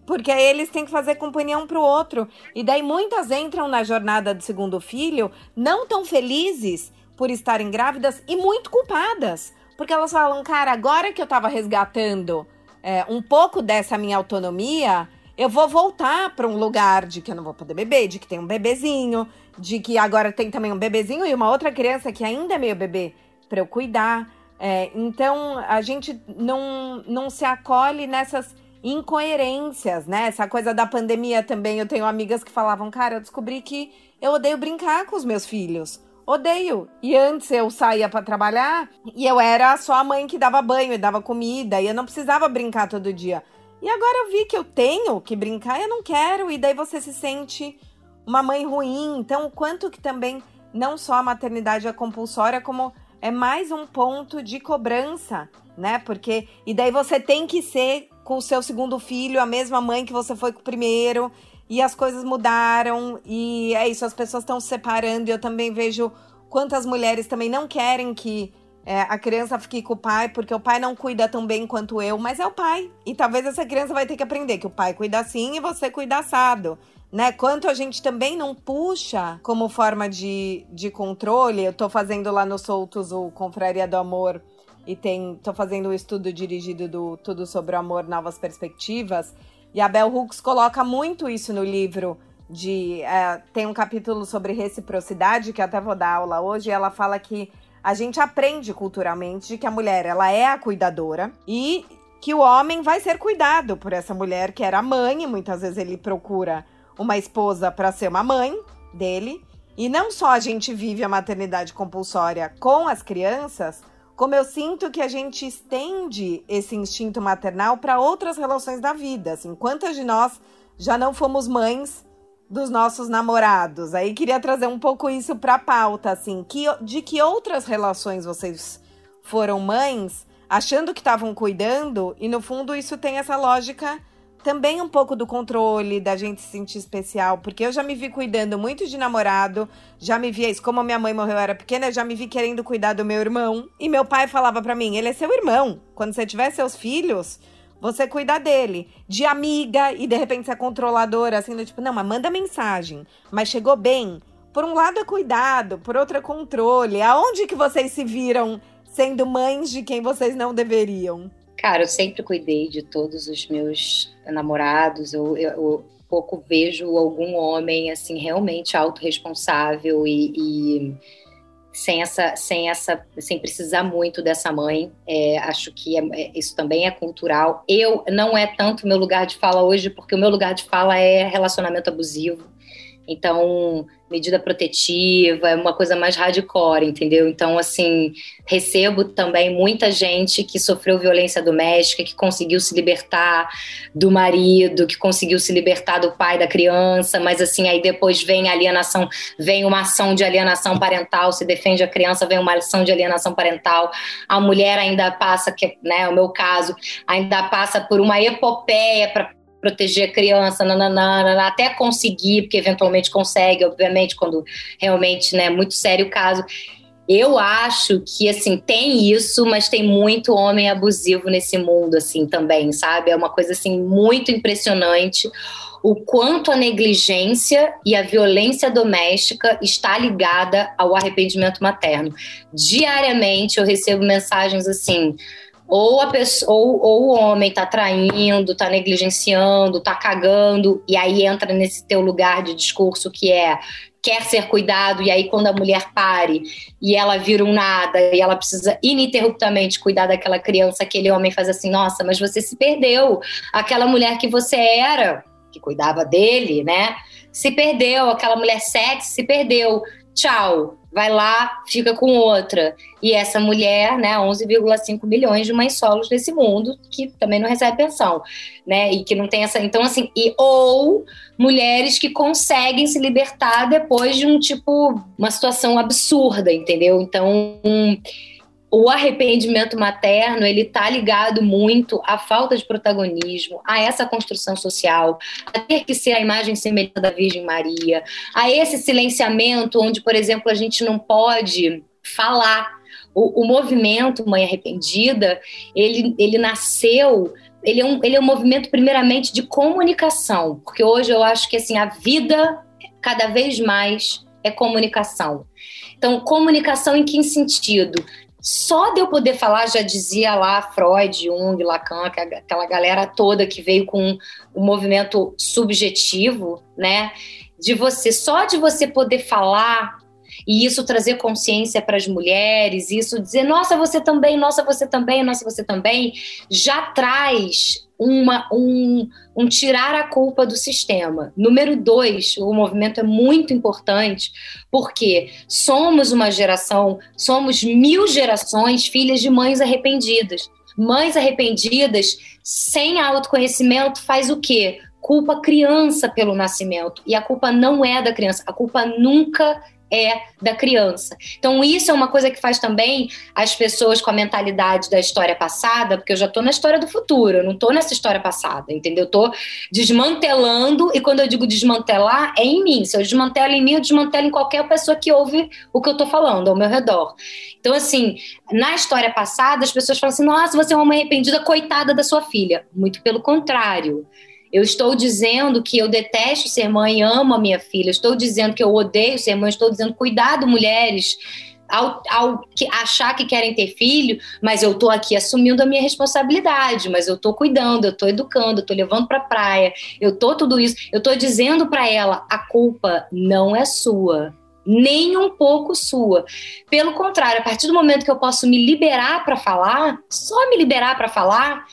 [SPEAKER 2] porque eles têm que fazer companhia um pro outro. E daí muitas entram na jornada do segundo filho não tão felizes por estarem grávidas e muito culpadas. Porque elas falam, cara, agora que eu tava resgatando é, um pouco dessa minha autonomia, eu vou voltar para um lugar de que eu não vou poder beber, de que tem um bebezinho, de que agora tem também um bebezinho e uma outra criança que ainda é meio bebê para eu cuidar. É, então a gente não, não se acolhe nessas incoerências, né? Essa coisa da pandemia também. Eu tenho amigas que falavam, cara, eu descobri que eu odeio brincar com os meus filhos. Odeio. E antes eu saía para trabalhar e eu era só a mãe que dava banho e dava comida e eu não precisava brincar todo dia. E agora eu vi que eu tenho que brincar e eu não quero. E daí você se sente uma mãe ruim. Então, o quanto que também não só a maternidade é compulsória, como é mais um ponto de cobrança, né? Porque e daí você tem que ser com o seu segundo filho a mesma mãe que você foi com o primeiro, e as coisas mudaram e é isso, as pessoas estão se separando. E eu também vejo quantas mulheres também não querem que é, a criança fique com o pai porque o pai não cuida tão bem quanto eu, mas é o pai. E talvez essa criança vai ter que aprender que o pai cuida assim e você cuida assado. Né? Quanto a gente também não puxa como forma de, de controle, eu tô fazendo lá no Soltos o Confraria do Amor e tem, tô fazendo o um estudo dirigido do Tudo sobre o Amor, Novas Perspectivas, e a Bell Hooks coloca muito isso no livro de é, tem um capítulo sobre reciprocidade que até vou dar aula hoje e ela fala que a gente aprende culturalmente de que a mulher ela é a cuidadora e que o homem vai ser cuidado por essa mulher que era mãe, e muitas vezes ele procura uma esposa para ser uma mãe dele. E não só a gente vive a maternidade compulsória com as crianças, como eu sinto que a gente estende esse instinto maternal para outras relações da vida. Assim, quantas de nós já não fomos mães dos nossos namorados. Aí queria trazer um pouco isso para a pauta, assim, que, de que outras relações vocês foram mães, achando que estavam cuidando, e no fundo isso tem essa lógica também um pouco do controle, da gente se sentir especial, porque eu já me vi cuidando muito de namorado, já me isso, como minha mãe morreu eu era pequena, já me vi querendo cuidar do meu irmão, e meu pai falava para mim, ele é seu irmão, quando você tiver seus filhos, você cuida dele. De amiga e de repente você é controladora, assim, do tipo, não, mas manda mensagem. Mas chegou bem. Por um lado é cuidado, por outro é controle. Aonde que vocês se viram sendo mães de quem vocês não deveriam?
[SPEAKER 3] Cara, eu sempre cuidei de todos os meus namorados. Eu, eu, eu pouco vejo algum homem assim realmente autorresponsável e, e sem essa, sem essa, sem precisar muito dessa mãe. É, acho que é, é, isso também é cultural. Eu não é tanto meu lugar de fala hoje, porque o meu lugar de fala é relacionamento abusivo. Então, medida protetiva, é uma coisa mais hardcore, entendeu? Então, assim, recebo também muita gente que sofreu violência doméstica, que conseguiu se libertar do marido, que conseguiu se libertar do pai da criança, mas assim, aí depois vem a alienação, vem uma ação de alienação parental, se defende a criança, vem uma ação de alienação parental, a mulher ainda passa, que né, é o meu caso, ainda passa por uma epopeia para proteger a criança, nananana, até conseguir, porque eventualmente consegue, obviamente, quando realmente né, é muito sério o caso. Eu acho que, assim, tem isso, mas tem muito homem abusivo nesse mundo, assim, também, sabe? É uma coisa, assim, muito impressionante o quanto a negligência e a violência doméstica está ligada ao arrependimento materno. Diariamente eu recebo mensagens assim: ou, a pessoa, ou, ou o homem tá traindo, tá negligenciando, tá cagando, e aí entra nesse teu lugar de discurso que é quer ser cuidado, e aí quando a mulher pare e ela vira um nada, e ela precisa ininterruptamente cuidar daquela criança, aquele homem faz assim, nossa, mas você se perdeu. Aquela mulher que você era, que cuidava dele, né? Se perdeu, aquela mulher sexy se perdeu. Tchau vai lá, fica com outra. E essa mulher, né, 11,5 milhões de mães solos nesse mundo que também não recebe pensão, né? E que não tem essa, então assim, e ou mulheres que conseguem se libertar depois de um tipo uma situação absurda, entendeu? Então, um, o arrependimento materno ele está ligado muito à falta de protagonismo, a essa construção social, a ter que ser a imagem semelhante da Virgem Maria, a esse silenciamento onde, por exemplo, a gente não pode falar. O, o movimento Mãe Arrependida ele, ele nasceu ele é, um, ele é um movimento primeiramente de comunicação, porque hoje eu acho que assim a vida cada vez mais é comunicação. Então, comunicação em que sentido? Só de eu poder falar, já dizia lá Freud, Jung, Lacan, aquela galera toda que veio com o movimento subjetivo, né? De você, só de você poder falar e isso trazer consciência para as mulheres, isso dizer, nossa, você também, nossa, você também, nossa, você também, já traz uma, um, um tirar a culpa do sistema. Número dois, o movimento é muito importante porque somos uma geração, somos mil gerações filhas de mães arrependidas. Mães arrependidas, sem autoconhecimento, faz o quê? Culpa a criança pelo nascimento. E a culpa não é da criança, a culpa nunca é da criança. Então, isso é uma coisa que faz também as pessoas com a mentalidade da história passada, porque eu já estou na história do futuro, eu não estou nessa história passada, entendeu? Eu tô desmantelando, e quando eu digo desmantelar, é em mim. Se eu desmantelo em mim, eu desmantelo em qualquer pessoa que ouve o que eu estou falando ao meu redor. Então, assim, na história passada, as pessoas falam assim: nossa, você é uma mãe arrependida, coitada da sua filha. Muito pelo contrário. Eu estou dizendo que eu detesto ser mãe e amo a minha filha. Eu estou dizendo que eu odeio ser mãe. Eu estou dizendo cuidado, mulheres. Ao, ao que, achar que querem ter filho, mas eu estou aqui assumindo a minha responsabilidade, mas eu estou cuidando, eu estou educando, eu estou levando para a praia, eu estou tudo isso, eu estou dizendo para ela, a culpa não é sua, nem um pouco sua. Pelo contrário, a partir do momento que eu posso me liberar para falar, só me liberar para falar,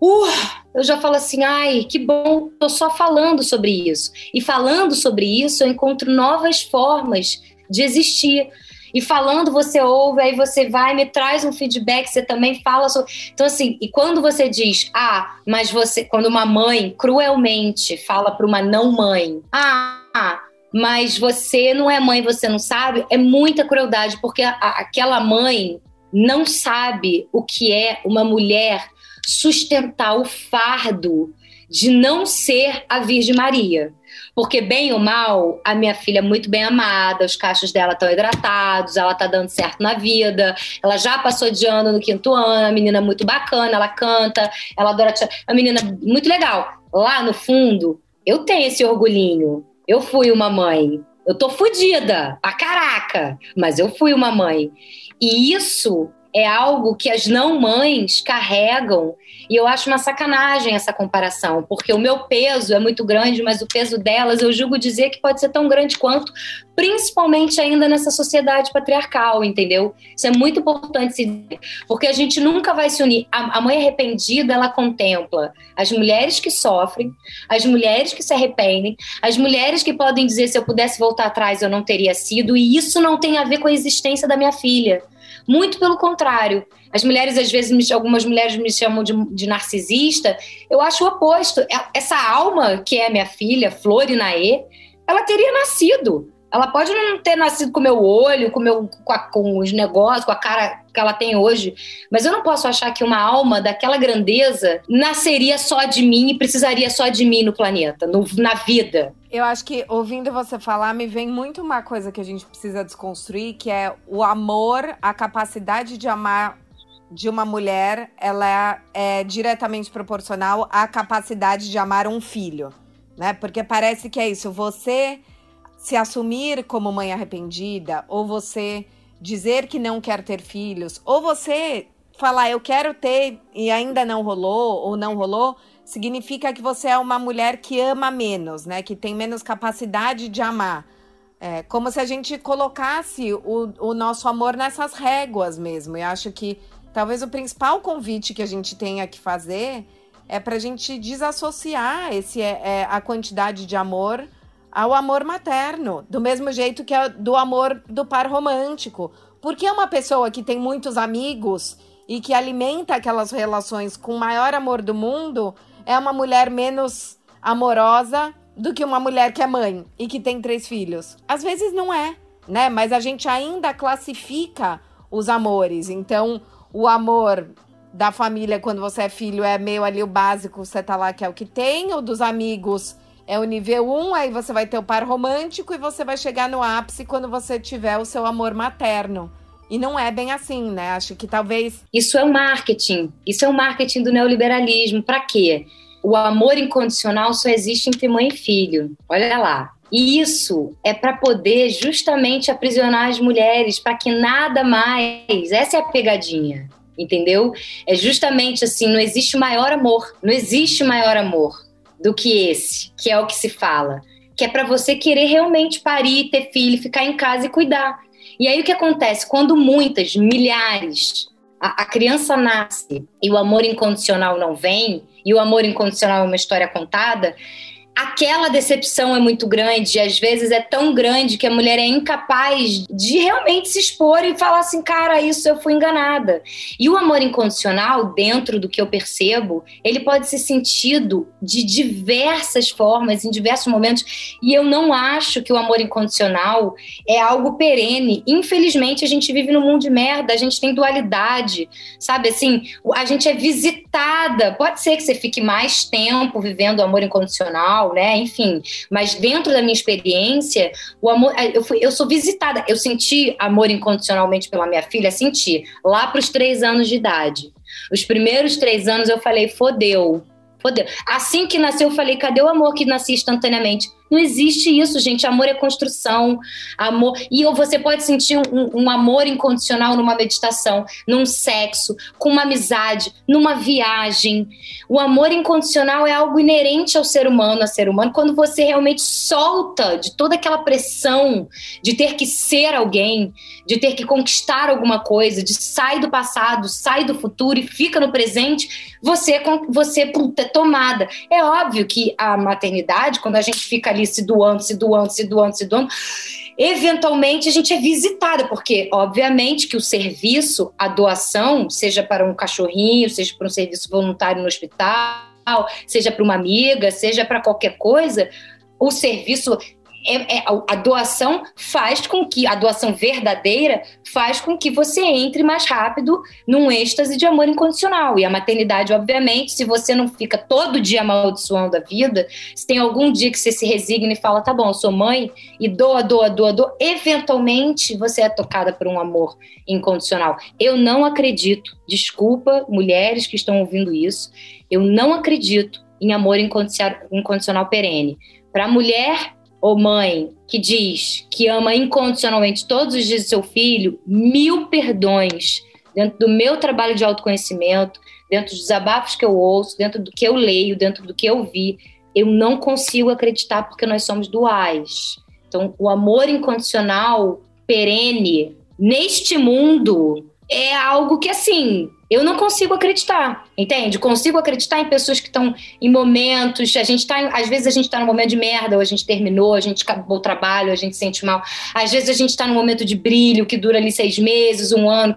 [SPEAKER 3] uh, eu já falo assim, ai, que bom, tô só falando sobre isso. E falando sobre isso, eu encontro novas formas de existir. E falando, você ouve, aí você vai, me traz um feedback, você também fala sobre. Então, assim, e quando você diz, ah, mas você. Quando uma mãe cruelmente fala para uma não mãe, ah, mas você não é mãe, você não sabe, é muita crueldade, porque a, aquela mãe não sabe o que é uma mulher sustentar o fardo de não ser a Virgem Maria. Porque, bem ou mal, a minha filha é muito bem amada, os cachos dela estão hidratados, ela tá dando certo na vida, ela já passou de ano no quinto ano, a menina é muito bacana, ela canta, ela adora. A menina muito legal. Lá no fundo, eu tenho esse orgulhinho. Eu fui uma mãe. Eu tô fodida, pra caraca, mas eu fui uma mãe. E isso é algo que as não mães carregam e eu acho uma sacanagem essa comparação, porque o meu peso é muito grande, mas o peso delas eu julgo dizer que pode ser tão grande quanto, principalmente ainda nessa sociedade patriarcal, entendeu? Isso é muito importante se dizer, porque a gente nunca vai se unir. A, a mãe arrependida, ela contempla as mulheres que sofrem, as mulheres que se arrependem, as mulheres que podem dizer se eu pudesse voltar atrás eu não teria sido, e isso não tem a ver com a existência da minha filha. Muito pelo contrário. As mulheres, às vezes, algumas mulheres me chamam de, de narcisista. Eu acho o oposto. É, essa alma, que é minha filha, Florinaê, ela teria nascido. Ela pode não ter nascido com meu olho, com, meu, com, a, com, os negócios, com a cara que ela tem hoje, mas eu não posso achar que uma alma daquela grandeza nasceria só de mim e precisaria só de mim no planeta, no, na vida.
[SPEAKER 2] Eu acho que ouvindo você falar, me vem muito uma coisa que a gente precisa desconstruir, que é o amor, a capacidade de amar de uma mulher, ela é, é diretamente proporcional à capacidade de amar um filho, né? Porque parece que é isso, você se assumir como mãe arrependida, ou você dizer que não quer ter filhos, ou você falar eu quero ter e ainda não rolou ou não rolou, significa que você é uma mulher que ama menos, né? Que tem menos capacidade de amar. É como se a gente colocasse o, o nosso amor nessas réguas mesmo. E acho que talvez o principal convite que a gente tenha que fazer é para a gente desassociar esse, é, é, a quantidade de amor ao amor materno, do mesmo jeito que é do amor do par romântico. Porque uma pessoa que tem muitos amigos e que alimenta aquelas relações com o maior amor do mundo é uma mulher menos amorosa do que uma mulher que é mãe e que tem três filhos. Às vezes não é, né? Mas a gente ainda classifica os amores. Então, o amor da família quando você é filho é meio ali o básico, você tá lá que é o que tem, o dos amigos é o nível 1, aí você vai ter o par romântico e você vai chegar no ápice quando você tiver o seu amor materno. E não é bem assim, né? Acho que talvez.
[SPEAKER 3] Isso é o marketing. Isso é o marketing do neoliberalismo. Para quê? O amor incondicional só existe entre mãe e filho. Olha lá. E isso é para poder justamente aprisionar as mulheres, para que nada mais. Essa é a pegadinha, entendeu? É justamente assim: não existe maior amor. Não existe maior amor do que esse, que é o que se fala, que é para você querer realmente parir, ter filho, ficar em casa e cuidar. E aí o que acontece? Quando muitas, milhares, a, a criança nasce e o amor incondicional não vem, e o amor incondicional é uma história contada, aquela decepção é muito grande, às vezes é tão grande que a mulher é incapaz de realmente se expor e falar assim, cara, isso eu fui enganada. E o amor incondicional, dentro do que eu percebo, ele pode ser sentido de diversas formas, em diversos momentos, e eu não acho que o amor incondicional é algo perene. Infelizmente, a gente vive num mundo de merda, a gente tem dualidade, sabe? Assim, a gente é visitada. Pode ser que você fique mais tempo vivendo o amor incondicional, né? Enfim, mas dentro da minha experiência, o amor, eh, eu, fui, eu sou visitada. Eu senti amor incondicionalmente pela minha filha, senti lá para os três anos de idade. Os primeiros três anos eu falei, fodeu, fodeu. Assim que nasceu, eu falei, cadê o amor que nascia instantaneamente? Não existe isso, gente. Amor é construção. Amor. E você pode sentir um, um, amor incondicional numa meditação, num sexo, com uma amizade, numa viagem. O amor incondicional é algo inerente ao ser humano, a ser humano, quando você realmente solta de toda aquela pressão de ter que ser alguém, de ter que conquistar alguma coisa, de sai do passado, sai do futuro e fica no presente, você, você é tomada. É óbvio que a maternidade, quando a gente fica ali se doando, se doando, se doando, se doando. Eventualmente a gente é visitada, porque obviamente que o serviço, a doação, seja para um cachorrinho, seja para um serviço voluntário no hospital, seja para uma amiga, seja para qualquer coisa, o serviço é, é, a doação faz com que, a doação verdadeira faz com que você entre mais rápido num êxtase de amor incondicional. E a maternidade, obviamente, se você não fica todo dia amaldiçoando a vida, se tem algum dia que você se resigna e fala, tá bom, eu sou mãe, e doa, doa, doa, doa, eventualmente você é tocada por um amor incondicional. Eu não acredito, desculpa, mulheres que estão ouvindo isso, eu não acredito em amor incondicional perene. Para a mulher ou mãe que diz que ama incondicionalmente todos os dias seu filho, mil perdões. dentro do meu trabalho de autoconhecimento, dentro dos desabafos que eu ouço, dentro do que eu leio, dentro do que eu vi, eu não consigo acreditar porque nós somos duais. Então, o amor incondicional, perene, neste mundo, é algo que, assim, eu não consigo acreditar, entende? Consigo acreditar em pessoas que estão em momentos, a gente tá, às vezes a gente está num momento de merda, ou a gente terminou, a gente acabou o trabalho, a gente sente mal. Às vezes a gente está num momento de brilho que dura ali seis meses, um ano.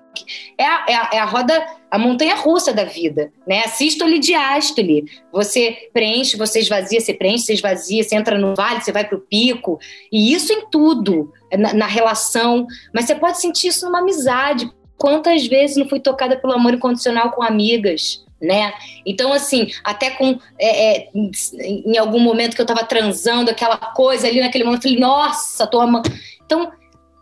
[SPEAKER 3] É a, é é a roda, a montanha russa da vida, né? Assístole diástole. Você preenche, você esvazia, você preenche, você esvazia, você entra no vale, você vai para o pico. E isso em tudo, na, na relação. Mas você pode sentir isso numa amizade, Quantas vezes não fui tocada pelo amor incondicional com amigas? Né? Então, assim, até com é, é, em algum momento que eu tava transando, aquela coisa ali naquele momento, eu falei, nossa, tô amando. Então,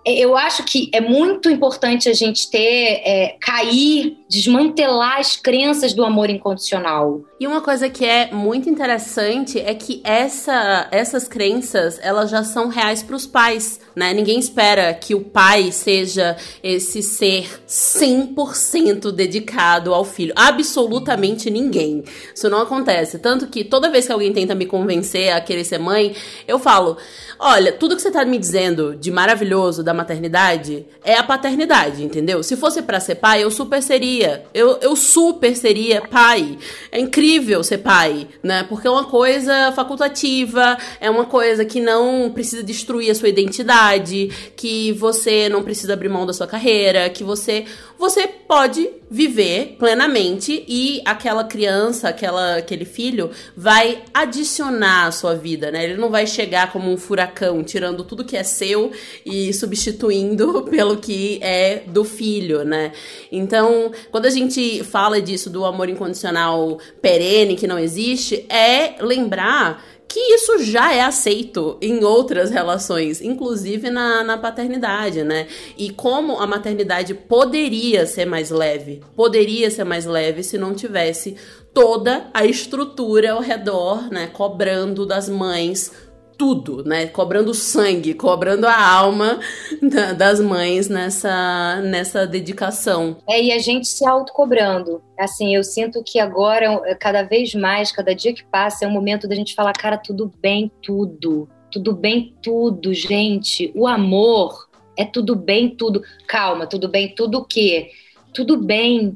[SPEAKER 3] é, eu acho que é muito importante a gente ter, é, cair, desmantelar as crenças do amor incondicional.
[SPEAKER 1] E uma coisa que é muito interessante é que essa, essas crenças, elas já são reais para os pais, né? Ninguém espera que o pai seja esse ser 100% dedicado ao filho. Absolutamente ninguém. Isso não acontece. Tanto que toda vez que alguém tenta me convencer a querer ser mãe, eu falo: olha, tudo que você tá me dizendo de maravilhoso da maternidade é a paternidade, entendeu? Se fosse para ser pai, eu super seria. Eu, eu super seria pai. É incrível ser pai, né? Porque é uma coisa facultativa, é uma coisa que não precisa destruir a sua identidade, que você não precisa abrir mão da sua carreira, que você você pode viver plenamente e aquela criança, aquela, aquele filho vai adicionar à sua vida, né? Ele não vai chegar como um furacão, tirando tudo que é seu e substituindo pelo que é do filho, né? Então, quando a gente fala disso do amor incondicional perene que não existe, é lembrar que isso já é aceito em outras relações, inclusive na, na paternidade, né? E como a maternidade poderia ser mais leve, poderia ser mais leve se não tivesse toda a estrutura ao redor, né, cobrando das mães tudo, né? Cobrando sangue, cobrando a alma da, das mães nessa, nessa dedicação.
[SPEAKER 3] É, e a gente se autocobrando. Assim, eu sinto que agora, cada vez mais, cada dia que passa, é o momento da gente falar, cara, tudo bem, tudo. Tudo bem, tudo, gente. O amor é tudo bem, tudo. Calma, tudo bem, tudo o quê? Tudo bem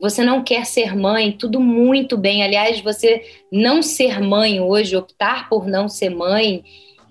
[SPEAKER 3] você não quer ser mãe, tudo muito bem. Aliás, você não ser mãe hoje, optar por não ser mãe,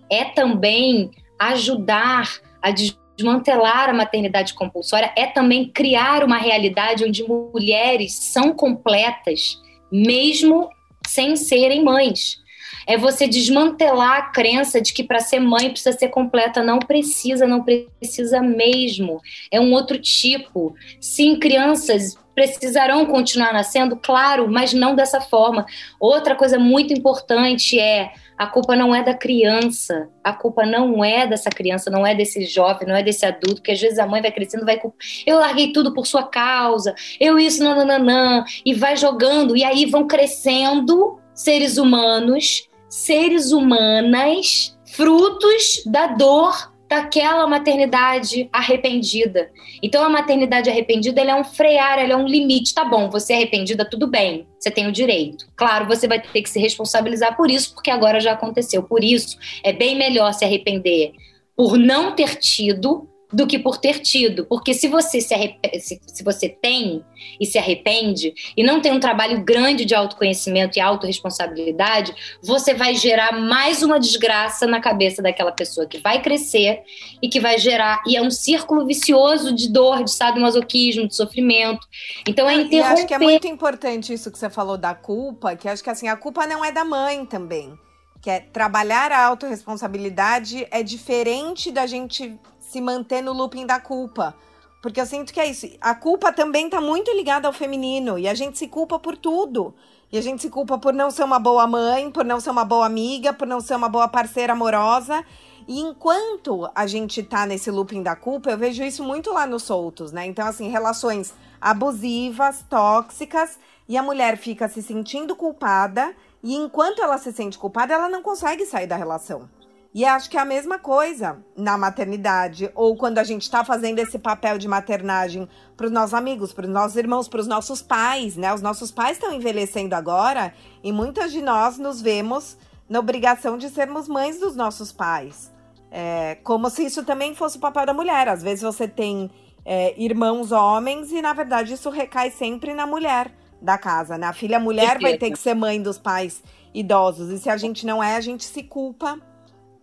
[SPEAKER 3] é também ajudar a desmantelar a maternidade compulsória, é também criar uma realidade onde mulheres são completas, mesmo sem serem mães. É você desmantelar a crença de que para ser mãe precisa ser completa. Não precisa, não precisa mesmo. É um outro tipo. Sim, crianças precisarão continuar nascendo, claro, mas não dessa forma. Outra coisa muito importante é a culpa não é da criança, a culpa não é dessa criança, não é desse jovem, não é desse adulto, que às vezes a mãe vai crescendo, vai eu larguei tudo por sua causa, eu isso, nananã, e vai jogando, e aí vão crescendo seres humanos, seres humanas, frutos da dor daquela maternidade arrependida. Então a maternidade arrependida é um frear, é um limite. Tá bom, você é arrependida, tudo bem, você tem o direito. Claro, você vai ter que se responsabilizar por isso, porque agora já aconteceu. Por isso, é bem melhor se arrepender por não ter tido do que por ter tido. Porque se você se, se, se, você tem e se arrepende e não tem um trabalho grande de autoconhecimento e autorresponsabilidade, você vai gerar mais uma desgraça na cabeça daquela pessoa que vai crescer e que vai gerar e é um círculo vicioso de dor, de sadomasoquismo, de sofrimento. Então é interromper.
[SPEAKER 2] E acho que é muito importante isso que você falou da culpa, que acho que assim, a culpa não é da mãe também. Que é trabalhar a autorresponsabilidade é diferente da gente se manter no looping da culpa. Porque eu sinto que é isso. A culpa também tá muito ligada ao feminino. E a gente se culpa por tudo. E a gente se culpa por não ser uma boa mãe, por não ser uma boa amiga, por não ser uma boa parceira amorosa. E enquanto a gente tá nesse looping da culpa, eu vejo isso muito lá nos soltos, né? Então, assim, relações abusivas, tóxicas, e a mulher fica se sentindo culpada, e enquanto ela se sente culpada, ela não consegue sair da relação. E acho que é a mesma coisa na maternidade, ou quando a gente está fazendo esse papel de maternagem para os nossos amigos, para os nossos irmãos, para os nossos pais, né? Os nossos pais estão envelhecendo agora e muitas de nós nos vemos na obrigação de sermos mães dos nossos pais. É, como se isso também fosse o papel da mulher. Às vezes você tem é, irmãos homens e, na verdade, isso recai sempre na mulher da casa, né? A filha mulher vai ter que ser mãe dos pais idosos. E se a gente não é, a gente se culpa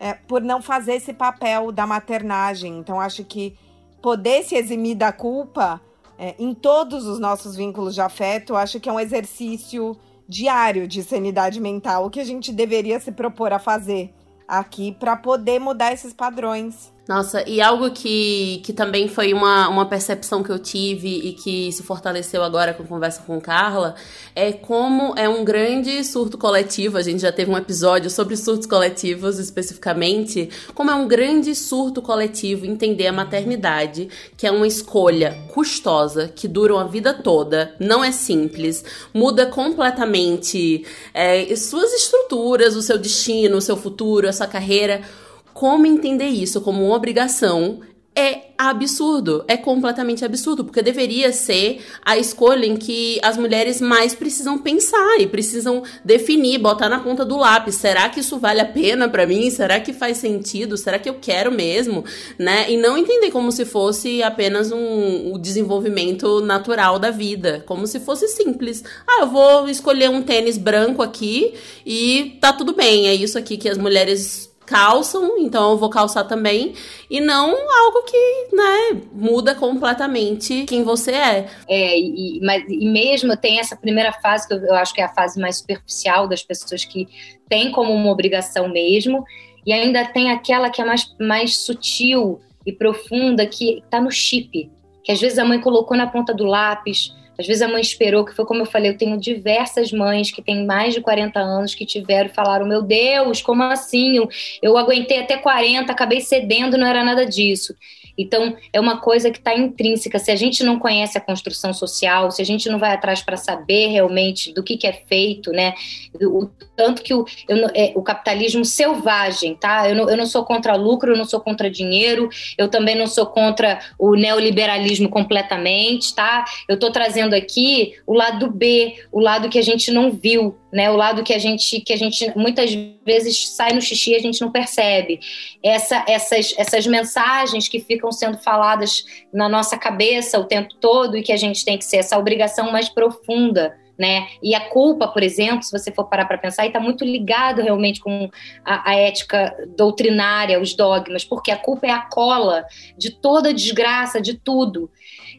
[SPEAKER 2] é, por não fazer esse papel da maternagem. Então, acho que poder se eximir da culpa é, em todos os nossos vínculos de afeto, acho que é um exercício diário de sanidade mental que a gente deveria se propor a fazer aqui para poder mudar esses padrões.
[SPEAKER 1] Nossa, e algo que, que também foi uma, uma percepção que eu tive e que se fortaleceu agora com a conversa com Carla é como é um grande surto coletivo. A gente já teve um episódio sobre surtos coletivos especificamente. Como é um grande surto coletivo entender a maternidade, que é uma escolha custosa, que dura uma vida toda, não é simples, muda completamente é, suas estruturas, o seu destino, o seu futuro, a sua carreira como entender isso como uma obrigação é absurdo, é completamente absurdo, porque deveria ser a escolha em que as mulheres mais precisam pensar e precisam definir, botar na ponta do lápis, será que isso vale a pena para mim? Será que faz sentido? Será que eu quero mesmo, né? E não entender como se fosse apenas um o desenvolvimento natural da vida, como se fosse simples. Ah, eu vou escolher um tênis branco aqui e tá tudo bem, é isso aqui que as mulheres calçam, então eu vou calçar também, e não algo que, né, muda completamente quem você é.
[SPEAKER 3] É, e, mas, e mesmo tem essa primeira fase, que eu, eu acho que é a fase mais superficial das pessoas que tem como uma obrigação mesmo, e ainda tem aquela que é mais, mais sutil e profunda, que está no chip, que às vezes a mãe colocou na ponta do lápis, às vezes a mãe esperou, que foi como eu falei, eu tenho diversas mães que têm mais de 40 anos que tiveram e falaram: Meu Deus, como assim? Eu, eu aguentei até 40, acabei cedendo, não era nada disso. Então, é uma coisa que está intrínseca. Se a gente não conhece a construção social, se a gente não vai atrás para saber realmente do que, que é feito, né? O tanto que o, eu, é, o capitalismo selvagem, tá? Eu não, eu não sou contra lucro, eu não sou contra dinheiro, eu também não sou contra o neoliberalismo completamente, tá? Eu estou trazendo aqui o lado B, o lado que a gente não viu, né? O lado que a gente que a gente muitas vezes sai no xixi e a gente não percebe. Essa, essas, essas mensagens que ficam sendo faladas na nossa cabeça o tempo todo e que a gente tem que ser essa obrigação mais profunda. Né? E a culpa, por exemplo, se você for parar para pensar, está muito ligado realmente com a, a, ética doutrinária, os dogmas, porque a culpa é a cola de toda desgraça, de tudo.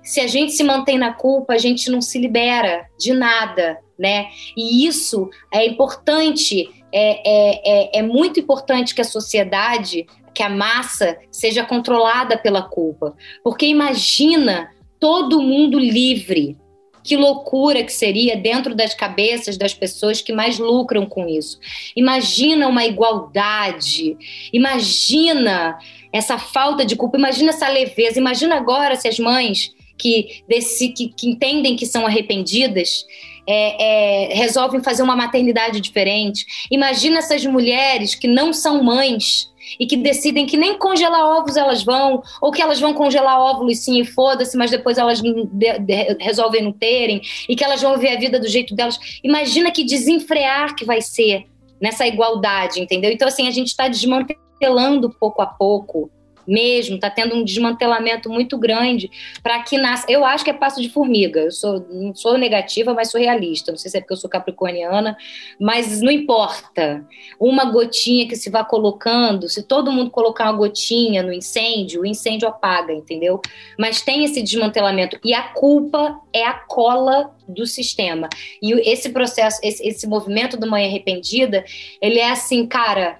[SPEAKER 3] Se a gente se mantém na culpa, a gente não se libera de nada, né? E isso é importante, é, é, é, é muito importante que a sociedade, que a massa, seja controlada pela culpa. Porque imagina todo mundo livre. Que loucura que seria dentro das cabeças das pessoas que mais lucram com isso. Imagina uma igualdade. Imagina essa falta de culpa. Imagina essa leveza. Imagina agora se as mães que, desse, que, que entendem que são arrependidas é, é, resolvem fazer uma maternidade diferente. Imagina essas mulheres que não são mães e que decidem que nem congelar ovos elas vão, ou que elas vão congelar óvulos sim e foda-se, mas depois elas de, de, resolvem não terem, e que elas vão ver a vida do jeito delas. Imagina que desenfrear que vai ser nessa igualdade, entendeu? Então, assim, a gente está desmantelando pouco a pouco mesmo, está tendo um desmantelamento muito grande para que nasça. Eu acho que é passo de formiga. Eu sou, não sou negativa, mas sou realista. Não sei se é porque eu sou capricorniana, mas não importa. Uma gotinha que se vá colocando, se todo mundo colocar uma gotinha no incêndio, o incêndio apaga, entendeu? Mas tem esse desmantelamento. E a culpa é a cola do sistema. E esse processo, esse, esse movimento do Mãe Arrependida, ele é assim, cara,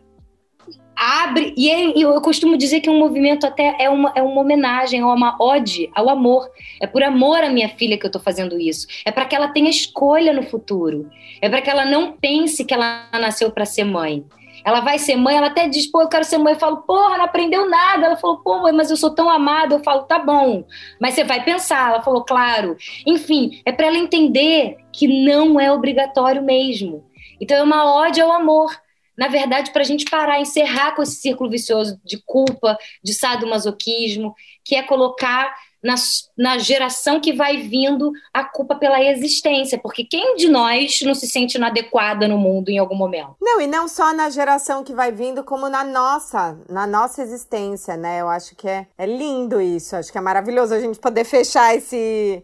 [SPEAKER 3] abre. E é, eu costumo dizer que um movimento até é uma, é uma homenagem, é uma ode ao amor. É por amor à minha filha que eu estou fazendo isso. É para que ela tenha escolha no futuro. É para que ela não pense que ela nasceu para ser mãe. Ela vai ser mãe, ela até diz, pô, eu quero ser mãe. Eu falo, porra, não aprendeu nada. Ela falou, pô, mãe, mas eu sou tão amada. Eu falo, tá bom, mas você vai pensar. Ela falou, claro. Enfim, é para ela entender que não é obrigatório mesmo. Então é uma ode ao amor na verdade, para a gente parar, encerrar com esse círculo vicioso de culpa, de sadomasoquismo, que é colocar na, na geração que vai vindo a culpa pela existência, porque quem de nós não se sente inadequada no mundo em algum momento?
[SPEAKER 2] Não, e não só na geração que vai vindo, como na nossa, na nossa existência, né? Eu acho que é, é lindo isso, acho que é maravilhoso a gente poder fechar esse,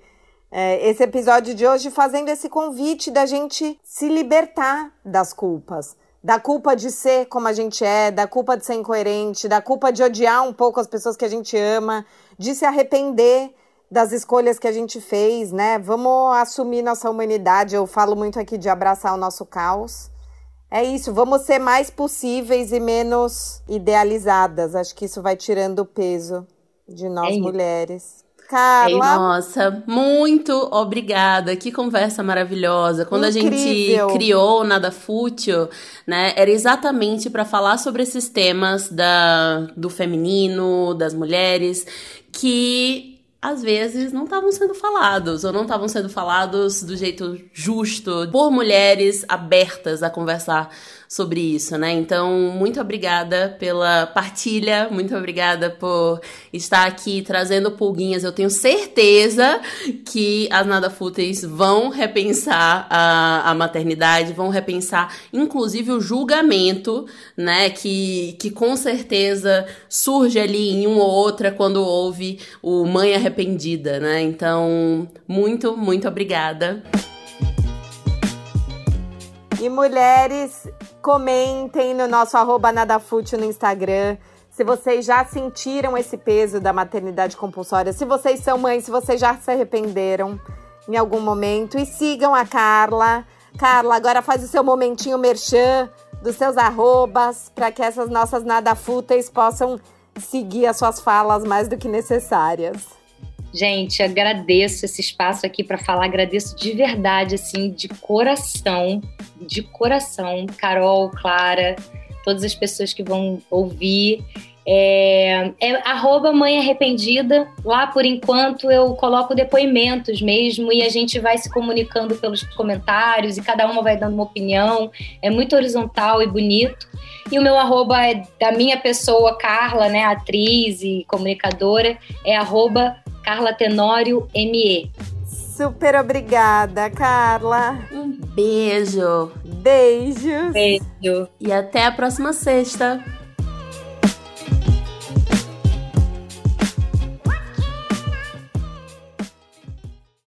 [SPEAKER 2] é, esse episódio de hoje fazendo esse convite da gente se libertar das culpas. Da culpa de ser como a gente é, da culpa de ser incoerente, da culpa de odiar um pouco as pessoas que a gente ama, de se arrepender das escolhas que a gente fez, né? Vamos assumir nossa humanidade. Eu falo muito aqui de abraçar o nosso caos. É isso, vamos ser mais possíveis e menos idealizadas. Acho que isso vai tirando o peso de nós é mulheres. Carla.
[SPEAKER 1] Nossa, muito obrigada. Que conversa maravilhosa. Quando Incrível. a gente criou o Nada Fútil, né, era exatamente para falar sobre esses temas da, do feminino, das mulheres, que às vezes não estavam sendo falados, ou não estavam sendo falados do jeito justo, por mulheres abertas a conversar sobre isso, né? Então, muito obrigada pela partilha, muito obrigada por estar aqui trazendo pulguinhas. Eu tenho certeza que as nada fúteis vão repensar a, a maternidade, vão repensar, inclusive, o julgamento, né? Que, que com certeza surge ali em uma ou outra quando houve o mãe arrependida, né? Então, muito, muito obrigada.
[SPEAKER 2] E mulheres, comentem no nosso arroba nadafute no Instagram. Se vocês já sentiram esse peso da maternidade compulsória, se vocês são mães, se vocês já se arrependeram em algum momento. E sigam a Carla. Carla, agora faz o seu momentinho merchan dos seus arrobas para que essas nossas nada fúteis possam seguir as suas falas mais do que necessárias.
[SPEAKER 3] Gente, agradeço esse espaço aqui para falar, agradeço de verdade, assim, de coração, de coração, Carol, Clara, todas as pessoas que vão ouvir. É, é arroba mãe arrependida. Lá, por enquanto, eu coloco depoimentos mesmo e a gente vai se comunicando pelos comentários e cada uma vai dando uma opinião. É muito horizontal e bonito. E o meu arroba é da minha pessoa, Carla, né, atriz e comunicadora, é arroba Carla Tenório ME.
[SPEAKER 2] Super obrigada, Carla.
[SPEAKER 1] Um beijo.
[SPEAKER 2] Beijos.
[SPEAKER 3] Beijo.
[SPEAKER 1] E até a próxima sexta.